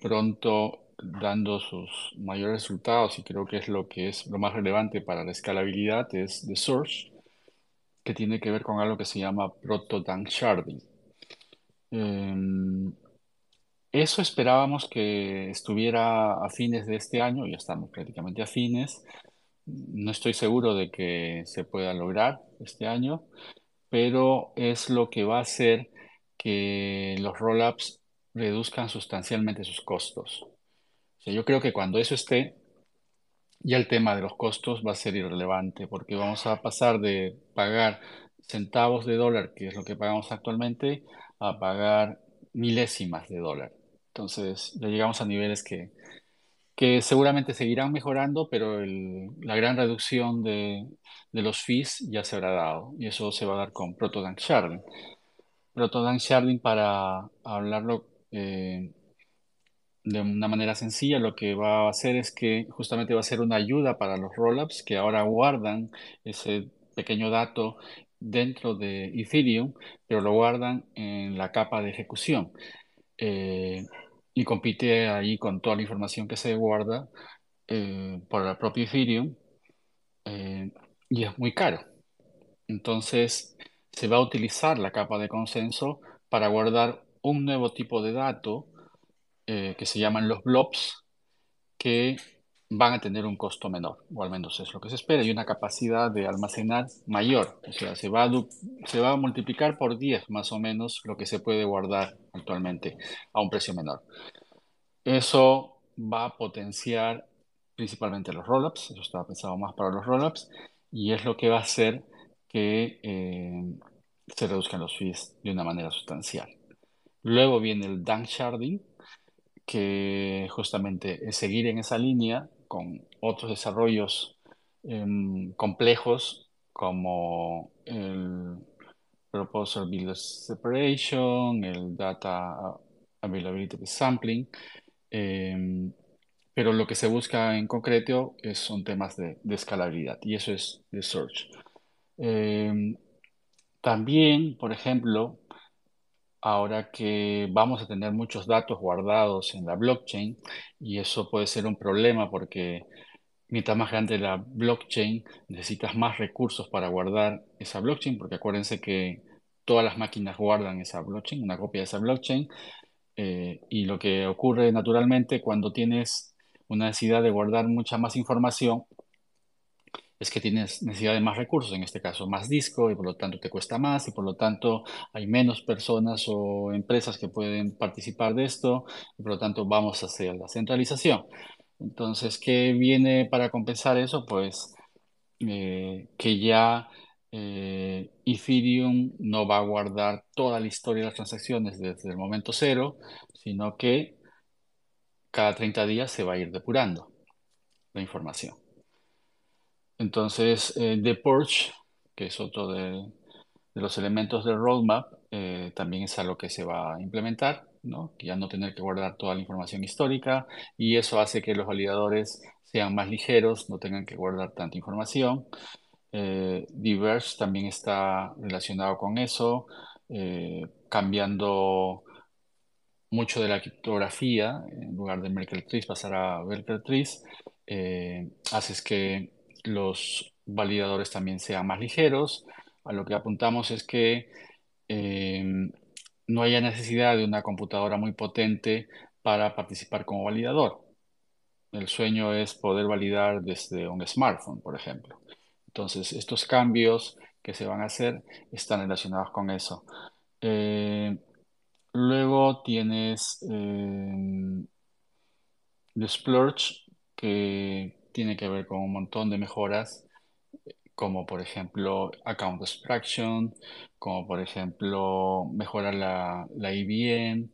pronto dando sus mayores resultados y creo que es lo que es lo más relevante para la escalabilidad es The Source, que tiene que ver con algo que se llama proto sharding. Em, eso esperábamos que estuviera a fines de este año, ya estamos prácticamente a fines. No estoy seguro de que se pueda lograr este año, pero es lo que va a hacer que los rollups reduzcan sustancialmente sus costos. Yo creo que cuando eso esté, ya el tema de los costos va a ser irrelevante, porque vamos a pasar de pagar centavos de dólar, que es lo que pagamos actualmente, a pagar milésimas de dólar. Entonces, ya llegamos a niveles que, que seguramente seguirán mejorando, pero la gran reducción de, los fees ya se habrá dado, y eso se va a dar con Protodank Sharding. Protodank Sharding, para hablarlo eh, de una manera sencilla, lo que va a hacer es que justamente va a ser una ayuda para los rollups que ahora guardan ese pequeño dato dentro de Ethereum, pero lo guardan en la capa de ejecución. Eh, y compite ahí con toda la información que se guarda eh, por la propia Ethereum eh, y es muy caro. Entonces se va a utilizar la capa de consenso para guardar un nuevo tipo de dato que se llaman los blobs que van a tener un costo menor, o al menos es lo que se espera, y una capacidad de almacenar mayor. O sea, se va a, se va a multiplicar por 10 más o menos lo que se puede guardar actualmente a un precio menor. Eso va a potenciar principalmente los rollups, eso estaba pensado más para los rollups, y es lo que va a hacer que eh, se reduzcan los fees de una manera sustancial. Luego viene el dank sharding, que justamente es seguir en esa línea con otros desarrollos em, complejos como el Proposal Build Separation, el Data Availability Sampling, em, pero lo que se busca en concreto es, son temas de, escalabilidad y eso es de search. Em, también, por ejemplo, ahora que vamos a tener muchos datos guardados en la blockchain y eso puede ser un problema porque mientras más grande la blockchain necesitas más recursos para guardar esa blockchain porque acuérdense que todas las máquinas guardan esa blockchain, una copia de esa blockchain eh, y lo que ocurre naturalmente cuando tienes una necesidad de guardar mucha más información es que tienes necesidad de más recursos, en este caso más disco, y por lo tanto te cuesta más, y por lo tanto hay menos personas o empresas que pueden participar de esto, y por lo tanto vamos hacia la centralización. Entonces, ¿qué viene para compensar eso? Pues eh, que ya eh, Ethereum no va a guardar toda la historia de las transacciones desde el momento cero, sino que cada 30 días se va a ir depurando la información. Entonces, eh, The Purge, que es otro de, los elementos del roadmap, eh, también es algo que se va a implementar, ¿no? Ya no tener que guardar toda la información histórica y eso hace que los validadores sean más ligeros, no tengan que guardar tanta información. Eh, Diverse también está relacionado con eso, eh, cambiando mucho de la criptografía, en lugar de Merkle Trees pasar a Merkle Trees, haces que los validadores también sean más ligeros. A lo que apuntamos es que eh, no haya necesidad de una computadora muy potente para participar como validador. El sueño es poder validar desde un smartphone, por ejemplo. Entonces, estos cambios que se van a hacer están relacionados con eso. Eh, luego tienes eh, The Splurge, que tiene que ver con un montón de mejoras, como por ejemplo account extraction, como por ejemplo mejorar la, la IBM.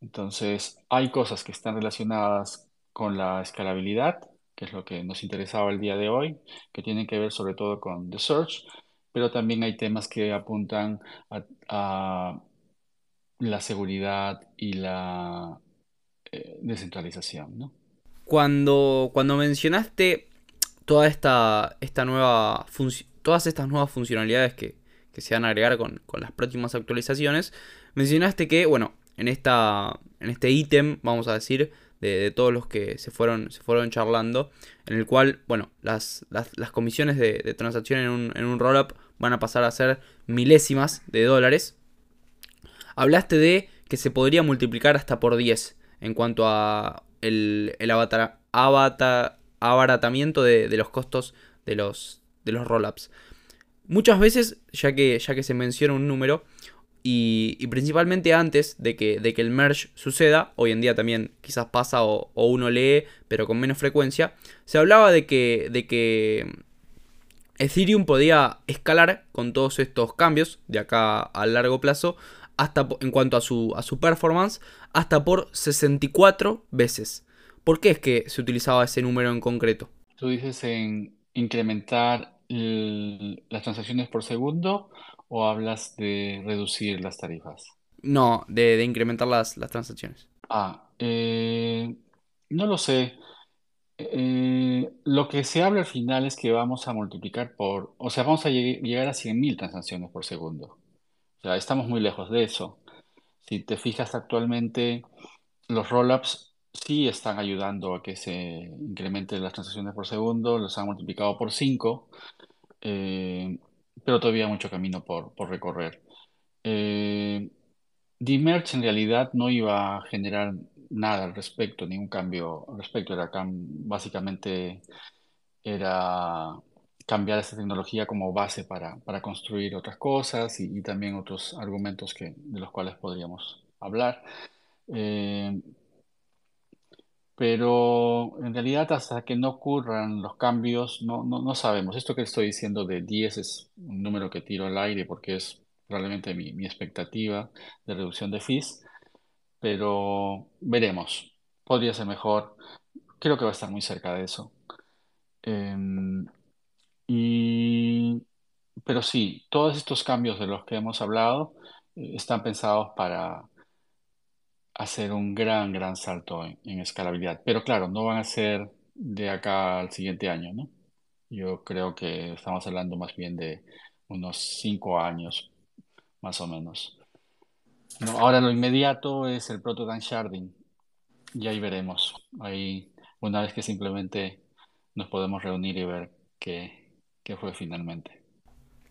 Entonces, hay cosas que están relacionadas con la escalabilidad, que es lo que nos interesaba el día de hoy, que tienen que ver sobre todo con the search, pero también hay temas que apuntan a, la seguridad y la eh, descentralización, ¿no? Cuando, cuando mencionaste toda esta, esta nueva todas estas nuevas funcionalidades que, se van a agregar con, las próximas actualizaciones, mencionaste que, bueno, en, esta, en este ítem, vamos a decir, de, todos los que se fueron, se fueron charlando, en el cual, bueno, las, las, comisiones de, transacción en un, en un rollup van a pasar a ser milésimas de dólares. Hablaste de que se podría multiplicar hasta por 10 en cuanto a el, el abaratamiento de, de, los costos de los, de los rollups. Muchas veces, ya que, ya que se menciona un número, y, principalmente antes de que, de que, el merge suceda, hoy en día también quizás pasa o, uno lee, pero con menos frecuencia, se hablaba de que, de que Ethereum podía escalar con todos estos cambios de acá a largo plazo, hasta en cuanto a su, a su performance, hasta por 64 veces. ¿Por qué es que se utilizaba ese número en concreto? Tú dices en incrementar las transacciones por segundo o hablas de reducir las tarifas? No, de, incrementar las, las, transacciones. Ah, eh, no lo sé. Eh, lo que se habla al final es que vamos a multiplicar por, o sea, vamos a llegar a 100.000 transacciones por segundo. O sea, estamos muy lejos de eso. Si te fijas actualmente, los rollups sí están ayudando a que se incrementen las transacciones por segundo, los han multiplicado por 5 pero todavía mucho camino por, por recorrer. Eh, merge en realidad no iba a generar nada al respecto, ningún cambio al respecto. Era básicamente era cambiar esta tecnología como base para, para construir otras cosas y, también otros argumentos que, de los cuales podríamos hablar. Eh, pero en realidad hasta que no ocurran los cambios no, no, no, sabemos. Esto que estoy diciendo de 10 es un número que tiro al aire porque es probablemente mi, mi expectativa de reducción de fees, pero veremos. Podría ser mejor. Creo que va a estar muy cerca de eso. Em, y, pero sí, todos estos cambios de los que hemos hablado eh, están pensados para hacer un gran, gran salto en, escalabilidad. Pero claro, no van a ser de acá al siguiente año, ¿no? Yo creo que estamos hablando más bien de unos cinco años, más o menos. ahora lo inmediato es el proto sharding. Y ahí veremos. Ahí, una vez que simplemente nos podemos reunir y ver qué, fue finalmente.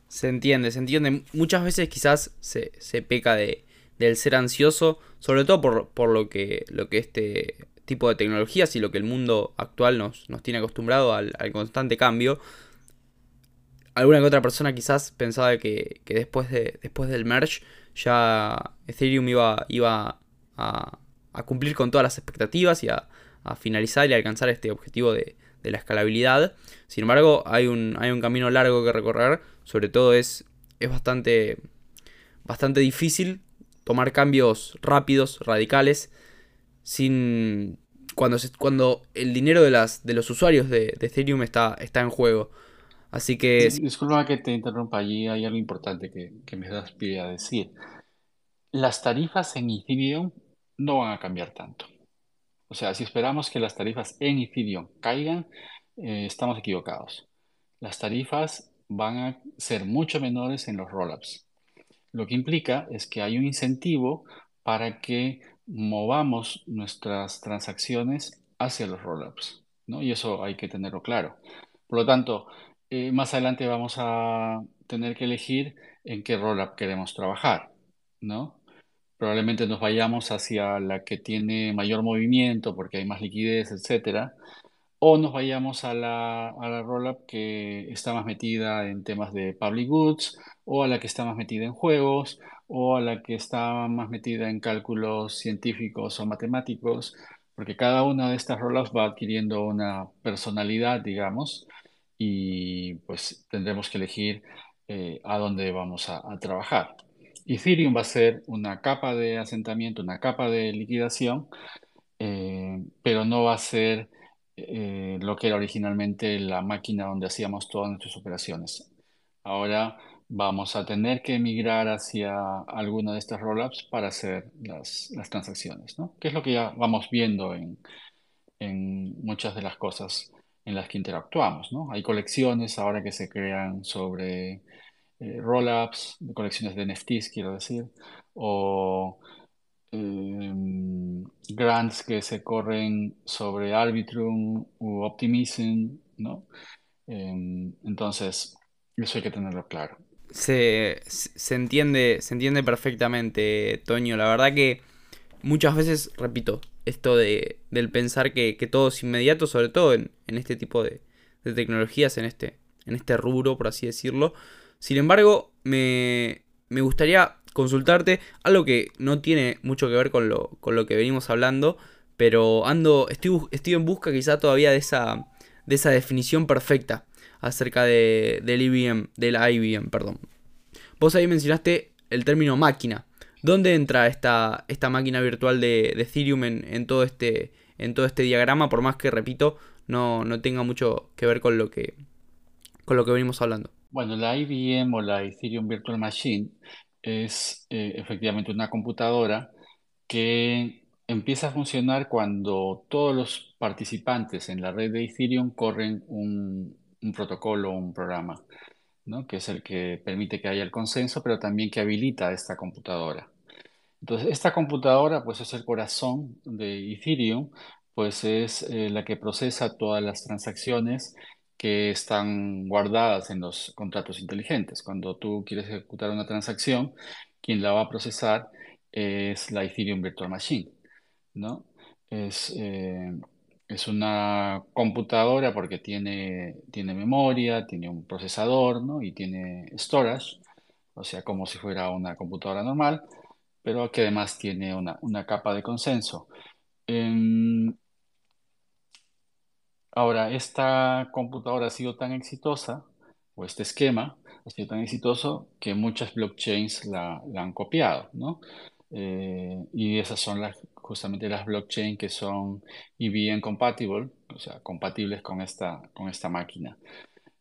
Se entiende, se entiende. Muchas veces quizás se, se peca de, del ser ansioso, sobre todo por, lo, que, lo que este tipo de tecnologías y lo que el mundo actual nos, nos tiene acostumbrado al, constante cambio. Alguna que otra persona quizás pensaba que, después, de, después del merge ya Ethereum iba, iba a, cumplir con todas las expectativas y a, finalizar y alcanzar este objetivo de, de, la escalabilidad. Sin embargo, hay un, hay un camino largo que recorrer. Sobre todo es, es bastante, bastante difícil tomar cambios rápidos, radicales, sin cuando, cuando el dinero de, las, de los usuarios de, Ethereum está, está en juego. Así que... Disculpa que te interrumpa allí, hay algo importante que, que me das pie a decir. Las tarifas en Ethereum no van a cambiar tanto. O sea, si esperamos que las tarifas en Ethereum caigan, eh, estamos equivocados. Las tarifas van a ser mucho menores en los rollups. Lo que implica es que hay un incentivo para que movamos nuestras transacciones hacia los rollups, ¿no? Y eso hay que tenerlo claro. Por lo tanto, eh, más adelante vamos a tener que elegir en qué rollup queremos trabajar, ¿no? Probablemente nos vayamos hacia la que tiene mayor movimiento porque hay más liquidez, etcétera, o nos vayamos a la, a la rollup que está más metida en temas de public goods, o a la que está más metida en juegos, o a la que está más metida en cálculos científicos o matemáticos, porque cada una de estas rollups va adquiriendo una personalidad, digamos, y pues tendremos que elegir eh, a dónde vamos a, trabajar. Ethereum va a ser una capa de asentamiento, una capa de liquidación, eh, pero no va a ser eh, lo que era originalmente la máquina donde hacíamos todas nuestras operaciones. Ahora vamos a tener que migrar hacia alguna de estas rollups para hacer las, transacciones, ¿no? Que es lo que ya vamos viendo en, muchas de las cosas en las que interactuamos, ¿no? Hay colecciones ahora que se crean sobre eh, rollups, colecciones de NFTs, quiero decir, o em, grants que se corren sobre Arbitrum u Optimism, ¿no? Em, entonces, eso hay que tenerlo claro. Se, se entiende, se entiende perfectamente, Toño. La verdad que muchas veces, repito, esto de, del pensar que, todo es inmediato, sobre todo en, este tipo de, tecnologías, en este, en este rubro, por así decirlo. Sin embargo, me, me gustaría consultarte algo que no tiene mucho que ver con lo, con lo que venimos hablando, pero ando, estoy, estoy en busca quizá todavía de esa, de esa definición perfecta acerca de, del IBM, del IBM, perdón. Vos ahí mencionaste el término máquina. ¿Dónde entra esta, esta máquina virtual de, Ethereum en, todo este, en todo este diagrama? Por más que, repito, no, no tenga mucho que ver con lo que, con lo que venimos hablando. Bueno, la IBM o la Ethereum Virtual Machine es eh, efectivamente una computadora que empieza a funcionar cuando todos los participantes en la red de Ethereum corren un, un protocolo o un programa, ¿no? que es el que permite que haya el consenso, pero también que habilita esta computadora. Entonces, esta computadora pues es el corazón de Ethereum, pues es eh, la que procesa todas las transacciones que están guardadas en los contratos inteligentes. Cuando tú quieres ejecutar una transacción, quien la va a procesar es la Ethereum Virtual Machine, ¿no? Es, eh, es una computadora porque tiene, tiene memoria, tiene un procesador, ¿no? Y tiene storage, o sea, como si fuera una computadora normal, pero que además tiene una, capa de consenso. Em, ahora, esta computadora ha sido tan exitosa, o este esquema ha sido tan exitoso, que muchas blockchains la, han copiado, ¿no? Eh, y esas son las, justamente las blockchains que son EVM compatible, o sea, compatibles con esta, con esta máquina.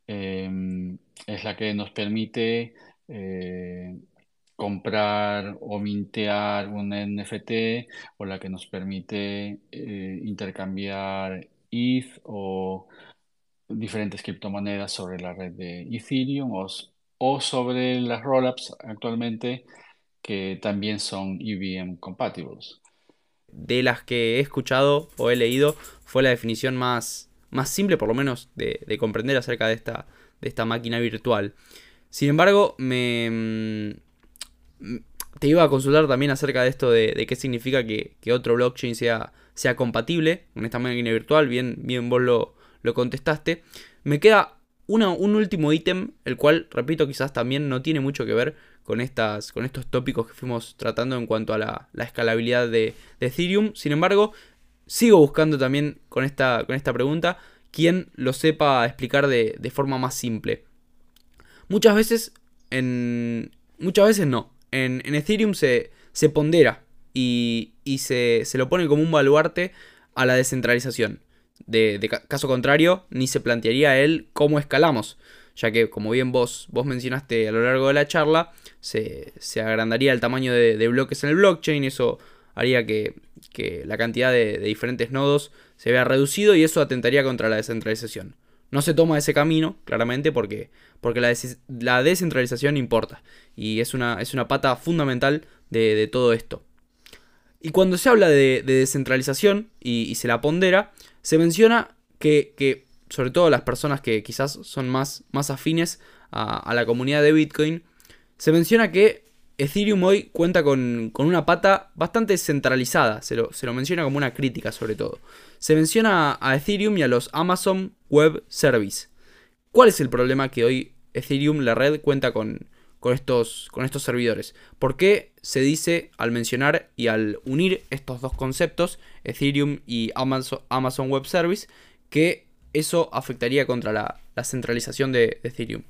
Em, es la que nos permite eh, comprar o mintear un NFT o la que nos permite eh, intercambiar ETH o diferentes criptomonedas sobre la red de Ethereum o, o sobre las rollups actualmente que también son EVM compatibles de las que he escuchado o he leído fue la definición más, más simple, por lo menos, de, comprender acerca de esta, de esta máquina virtual. Sin embargo, me, mm, te iba a consultar también acerca de esto de, qué significa que, otro blockchain sea, sea compatible con esta máquina virtual. Bien, bien vos lo, lo contestaste. Me queda un último ítem, el cual, repito, quizás también no tiene mucho que ver con, estas, con estos tópicos que fuimos tratando en cuanto a la, escalabilidad de, Ethereum. Sin embargo, sigo buscando también con esta, con esta pregunta quien lo sepa explicar de, forma más simple. Muchas veces, en, muchas veces no. En, Ethereum se, se pondera y, se, se lo pone como un baluarte a la descentralización. De, caso contrario, ni se plantearía él cómo escalamos, ya que como bien vos, vos mencionaste a lo largo de la charla, se, agrandaría el tamaño de, bloques en el blockchain, eso haría que, la cantidad de, diferentes nodos se vea reducido y eso atentaría contra la descentralización. No se toma ese camino, claramente, porque, porque la, descentralización importa y es una, es una pata fundamental de, todo esto. Y cuando se habla de, descentralización y, se la pondera, se menciona que, sobre todo las personas que quizás son más, más afines a, la comunidad de Bitcoin, se menciona que Ethereum hoy cuenta con, una pata bastante centralizada, se lo, se lo, menciona como una crítica sobre todo. Se menciona a Ethereum y a los Amazon Web Service. ¿Cuál es el problema que hoy Ethereum, la red, cuenta con, con estos, con estos servidores. ¿Por qué se dice al mencionar y al unir estos dos conceptos, Ethereum y Amazon, Web Service, que eso afectaría contra la, centralización de, Ethereum?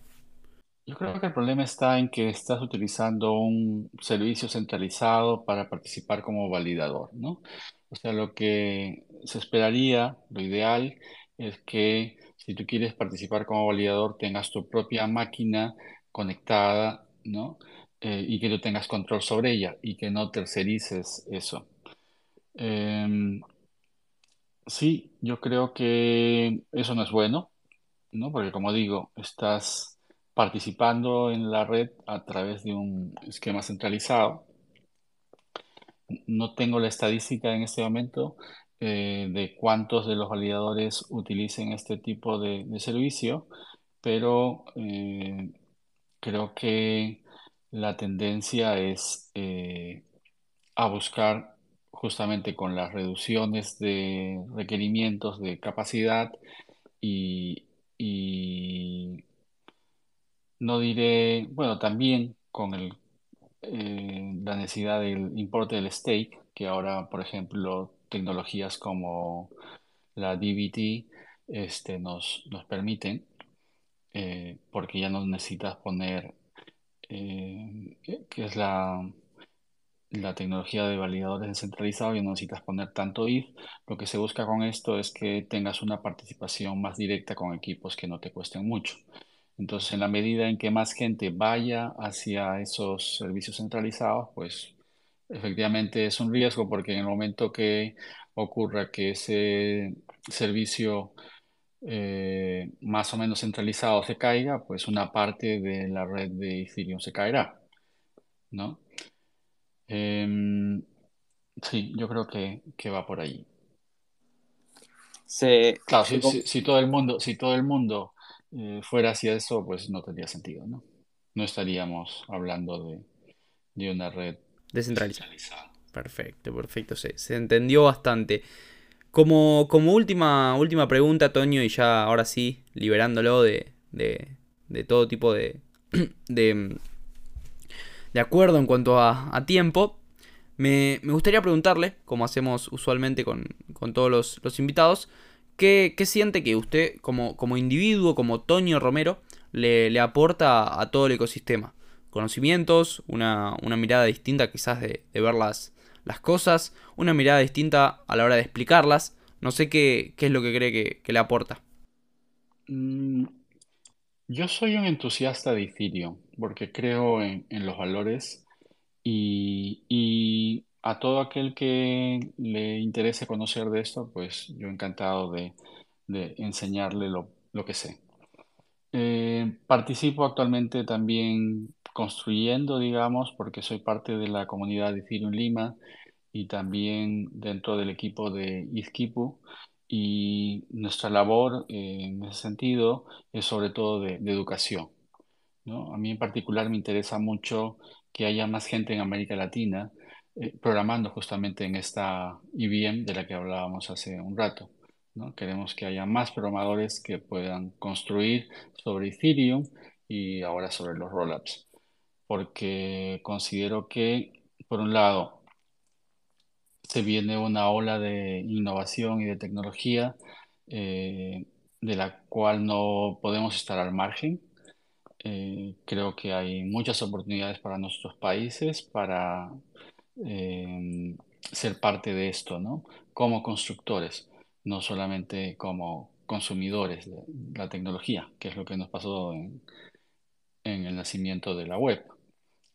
Yo creo que el problema está en que estás utilizando un servicio centralizado para participar como validador, ¿no? O sea, lo que se esperaría, lo ideal, es que si tú quieres participar como validador, tengas tu propia máquina conectada, ¿no? Eh, y que tú tengas control sobre ella y que no tercerices eso. Em, sí, yo creo que eso no es bueno, ¿no? Porque como digo, estás participando en la red a través de un esquema centralizado no tengo la estadística en este momento eh, de cuántos de los validadores utilicen este tipo de, servicio, pero eh, creo que la tendencia es eh, a buscar justamente con las reducciones de requerimientos de capacidad y, no diré, bueno, también con el, eh, la necesidad del importe del stake, que ahora, por ejemplo, tecnologías como la DBT este, nos, nos permiten, eh, porque ya no necesitas poner, eh, que es la, la tecnología de validadores descentralizados, ya no necesitas poner tanto if. Lo que se busca con esto es que tengas una participación más directa con equipos que no te cuesten mucho. Entonces, en la medida en que más gente vaya hacia esos servicios centralizados, pues efectivamente es un riesgo porque en el momento que ocurra que ese servicio eh, más o menos centralizado se caiga, pues una parte de la red de Ethereum se caerá, ¿no? Em, sí, yo creo que, que va por ahí. Se, Claro, se si, si- si todo el mundo, si todo el mundo eh, fuera hacia eso, pues no tendría sentido, ¿no? No estaríamos hablando de, de una red descentraliza. descentralizada. Perfecto, perfecto. Se, se entendió bastante. Como, como última, última pregunta, Toño, y ya ahora sí, liberándolo de, de, de todo tipo de, de, de acuerdo en cuanto a, a tiempo, me, me gustaría preguntarle, como hacemos usualmente con, con todos los, los invitados, ¿qué, qué siente que usted, como, como individuo, como Toño Romero, le, le aporta a todo el ecosistema? Conocimientos, una, una mirada distinta quizás de, de las cosas, una mirada distinta a la hora de explicarlas. No sé qué, qué es lo que cree que, le aporta. Mm, yo soy un entusiasta de Ethereum porque creo en, los valores y, y a todo aquel que le interese conocer de esto, pues yo encantado de, de enseñarle lo, lo que sé. Eh, participo actualmente también construyendo, digamos, porque soy parte de la comunidad de Ethereum Lima y también dentro del equipo de Izquipu. Y nuestra labor eh, en ese sentido es sobre todo de, educación, ¿no? A mí en particular me interesa mucho que haya más gente en América Latina eh, programando justamente en esta IBM de la que hablábamos hace un rato, ¿no? Queremos que haya más programadores que puedan construir sobre Ethereum y ahora sobre los rollups, porque considero que, por un lado, se viene una ola de innovación y de tecnología eh, de la cual no podemos estar al margen. Eh, creo que hay muchas oportunidades para nuestros países para eh, ser parte de esto, ¿no? Como constructores, no solamente como consumidores de la tecnología, que es lo que nos pasó en, en el nacimiento de la web.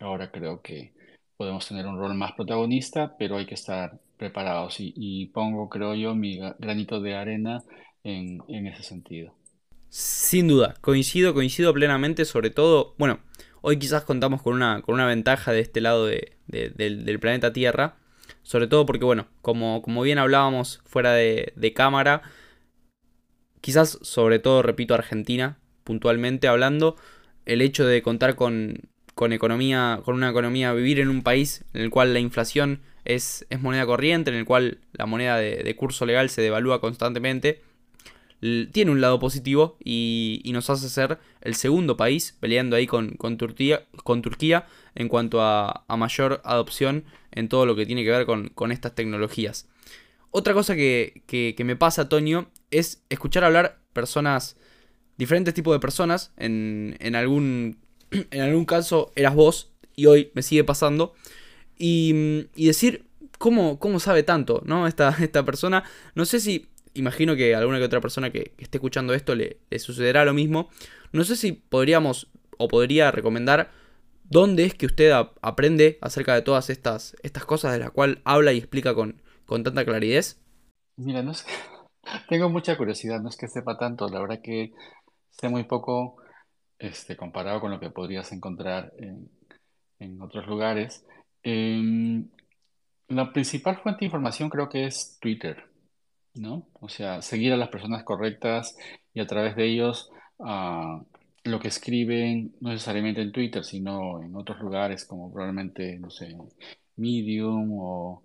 Ahora creo que podemos tener un rol más protagonista, pero hay que estar preparados y, pongo, creo yo, mi gra- granito de arena en, en ese sentido. Sin duda, coincido, coincido plenamente, sobre todo, bueno, hoy quizás contamos con una, con una ventaja de este lado de- de- del, del planeta Tierra, sobre todo porque, bueno, como, como bien hablábamos fuera de cámara, quizás sobre todo, repito, Argentina, puntualmente hablando, el hecho de contar con, con economía, con una economía, vivir en un país en el cual la inflación es, es moneda corriente, en el cual la moneda de, curso legal se devalúa constantemente, tiene un lado positivo y, y nos hace ser el segundo país peleando ahí con, con Turquía, con Turquía en cuanto a, a mayor adopción en todo lo que tiene que ver con, con estas tecnologías. Otra cosa que, que- que me pasa, Toño, es escuchar hablar personas, diferentes tipos de personas. En, en algún, en algún caso eras vos y hoy me sigue pasando. Y, y decir, ¿cómo, ¿cómo sabe tanto, no? Esta, esta persona. No sé si, imagino que alguna que otra persona que, esté escuchando esto le, sucederá lo mismo. No sé si podríamos o podría recomendar dónde es que usted ap- aprende acerca de todas estas, estas cosas de las cuales habla y explica con, con tanta claridad. Mira, no es que tengo mucha curiosidad, no es que sepa tanto, la verdad que sé muy poco este, comparado con lo que podrías encontrar en, otros lugares. Em, La principal fuente de información creo que es Twitter, ¿no? O sea, seguir a las personas correctas y a través de ellos ah, lo que escriben, no necesariamente en Twitter, sino en otros lugares como probablemente, no sé, Medium o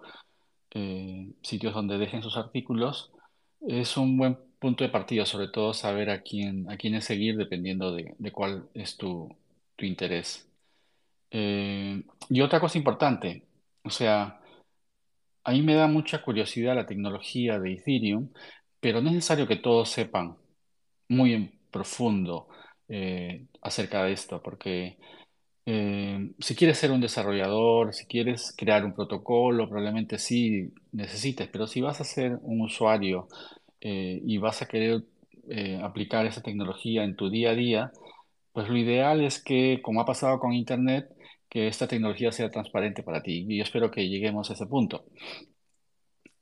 eh, sitios donde dejen sus artículos, es un buen punto de partida, sobre todo saber a quién, a quiénes seguir dependiendo de, de cuál es tu, tu interés. Eh, y otra cosa importante, o sea, a mí me da mucha curiosidad la tecnología de Ethereum, pero no es necesario que todos sepan muy en profundo eh, acerca de esto, porque eh, si quieres ser un desarrollador, si quieres crear un protocolo, probablemente sí necesites, pero si vas a ser un usuario eh, y vas a querer aplicar esa tecnología en tu día a día, pues lo ideal es que, como ha pasado con Internet, que esta tecnología sea transparente para ti. Y yo espero que lleguemos a ese punto.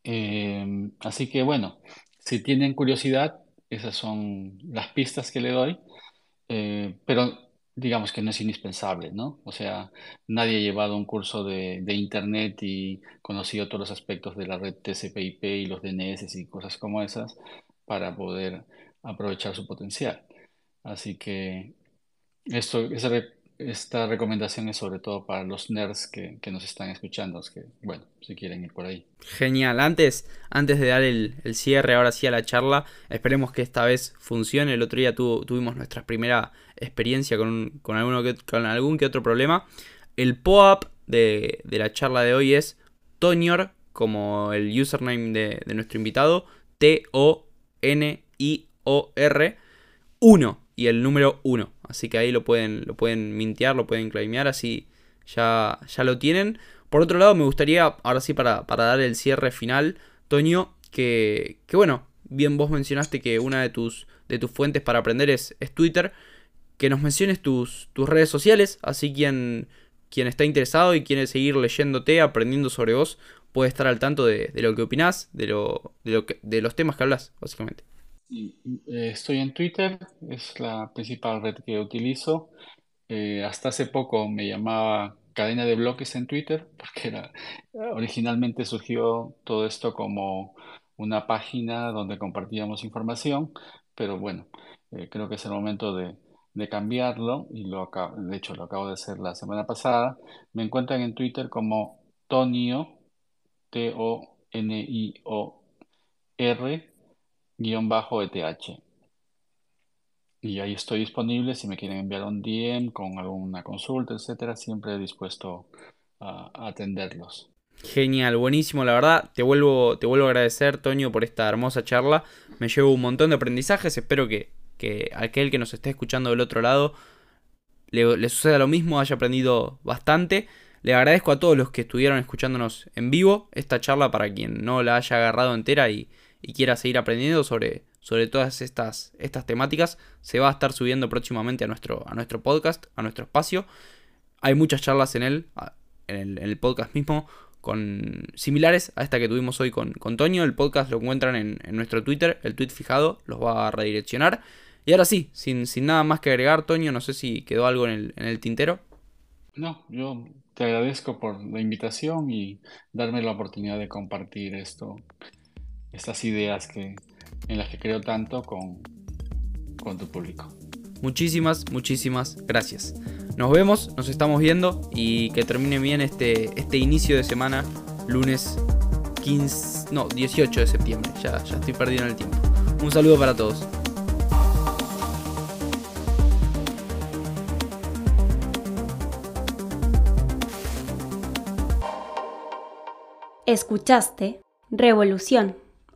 Eh, así que bueno, si tienen curiosidad, esas son las pistas que le doy, eh, pero digamos que no es indispensable, ¿no? O sea, nadie ha llevado un curso de, de Internet y conocido todos los aspectos de la red TCP/IP y los DNS y cosas como esas para poder aprovechar su potencial. Así que esto, esa, esta recomendación es sobre todo para los nerds que, nos están escuchando, que, bueno, si quieren ir por ahí. Genial, antes, antes de dar el, cierre ahora sí a la charla, esperemos que esta vez funcione. El otro día tuvimos nuestra primera experiencia con, con, alguno que, con algún que otro problema. El POAP de, de la charla de hoy es Tonior, como el username de, de nuestro invitado, T-O-N-I-O-R 1 y el número 1. Así que ahí lo pueden, lo pueden mintear, lo pueden claimear, así ya, ya lo tienen. Por otro lado, me gustaría, ahora sí, para, dar el cierre final, Toño, que, que, bueno, bien vos mencionaste que una de tus, de tus fuentes para aprender es, es Twitter, que nos menciones tus, tus redes sociales, así quien, quien está interesado y quiere seguir leyéndote, aprendiendo sobre vos, puede estar al tanto de, lo que opinás, de, lo, de, lo que, de los temas que hablas, básicamente. Eh, estoy en Twitter, es la principal red que utilizo. Eh, hasta hace poco me llamaba cadena de bloques en Twitter, porque era, originalmente surgió todo esto como una página donde compartíamos información, pero bueno, eh, creo que es el momento de, de cambiarlo y lo de hecho lo acabo de hacer la semana pasada. Me encuentran en Twitter como Tonio, T-O-N-I-O-R guion bajo ETH. Y ahí estoy disponible si me quieren enviar un DM con alguna consulta, etcétera, siempre dispuesto a, atenderlos. Genial, buenísimo, la verdad. Te vuelvo, te vuelvo a agradecer, Toño, por esta hermosa charla. Me llevo un montón de aprendizajes. Espero que, que aquel que nos esté escuchando del otro lado le, le, suceda lo mismo, haya aprendido bastante. Le agradezco a todos los que estuvieron escuchándonos en vivo esta charla para quien no la haya agarrado entera y, y quiera seguir aprendiendo sobre, sobre todas estas, estas temáticas, se va a estar subiendo próximamente a nuestro, a nuestro podcast, a nuestro espacio. Hay muchas charlas en él, en el, podcast mismo, con similares a esta que tuvimos hoy con, con Toño. El podcast lo encuentran en, nuestro Twitter, el tweet fijado los va a redireccionar. Y ahora sí, sin, sin nada más que agregar, Toño, no sé si quedó algo en el, en el tintero. No, yo te agradezco por la invitación y darme la oportunidad de compartir esto estas ideas que, en las que creo tanto con, con tu público. Muchísimas, muchísimas gracias. Nos vemos, nos estamos viendo y que termine bien este, este inicio de semana, lunes 15, no, 18 de septiembre. Ya, ya estoy perdido en el tiempo. Un saludo para todos. Escuchaste Revolución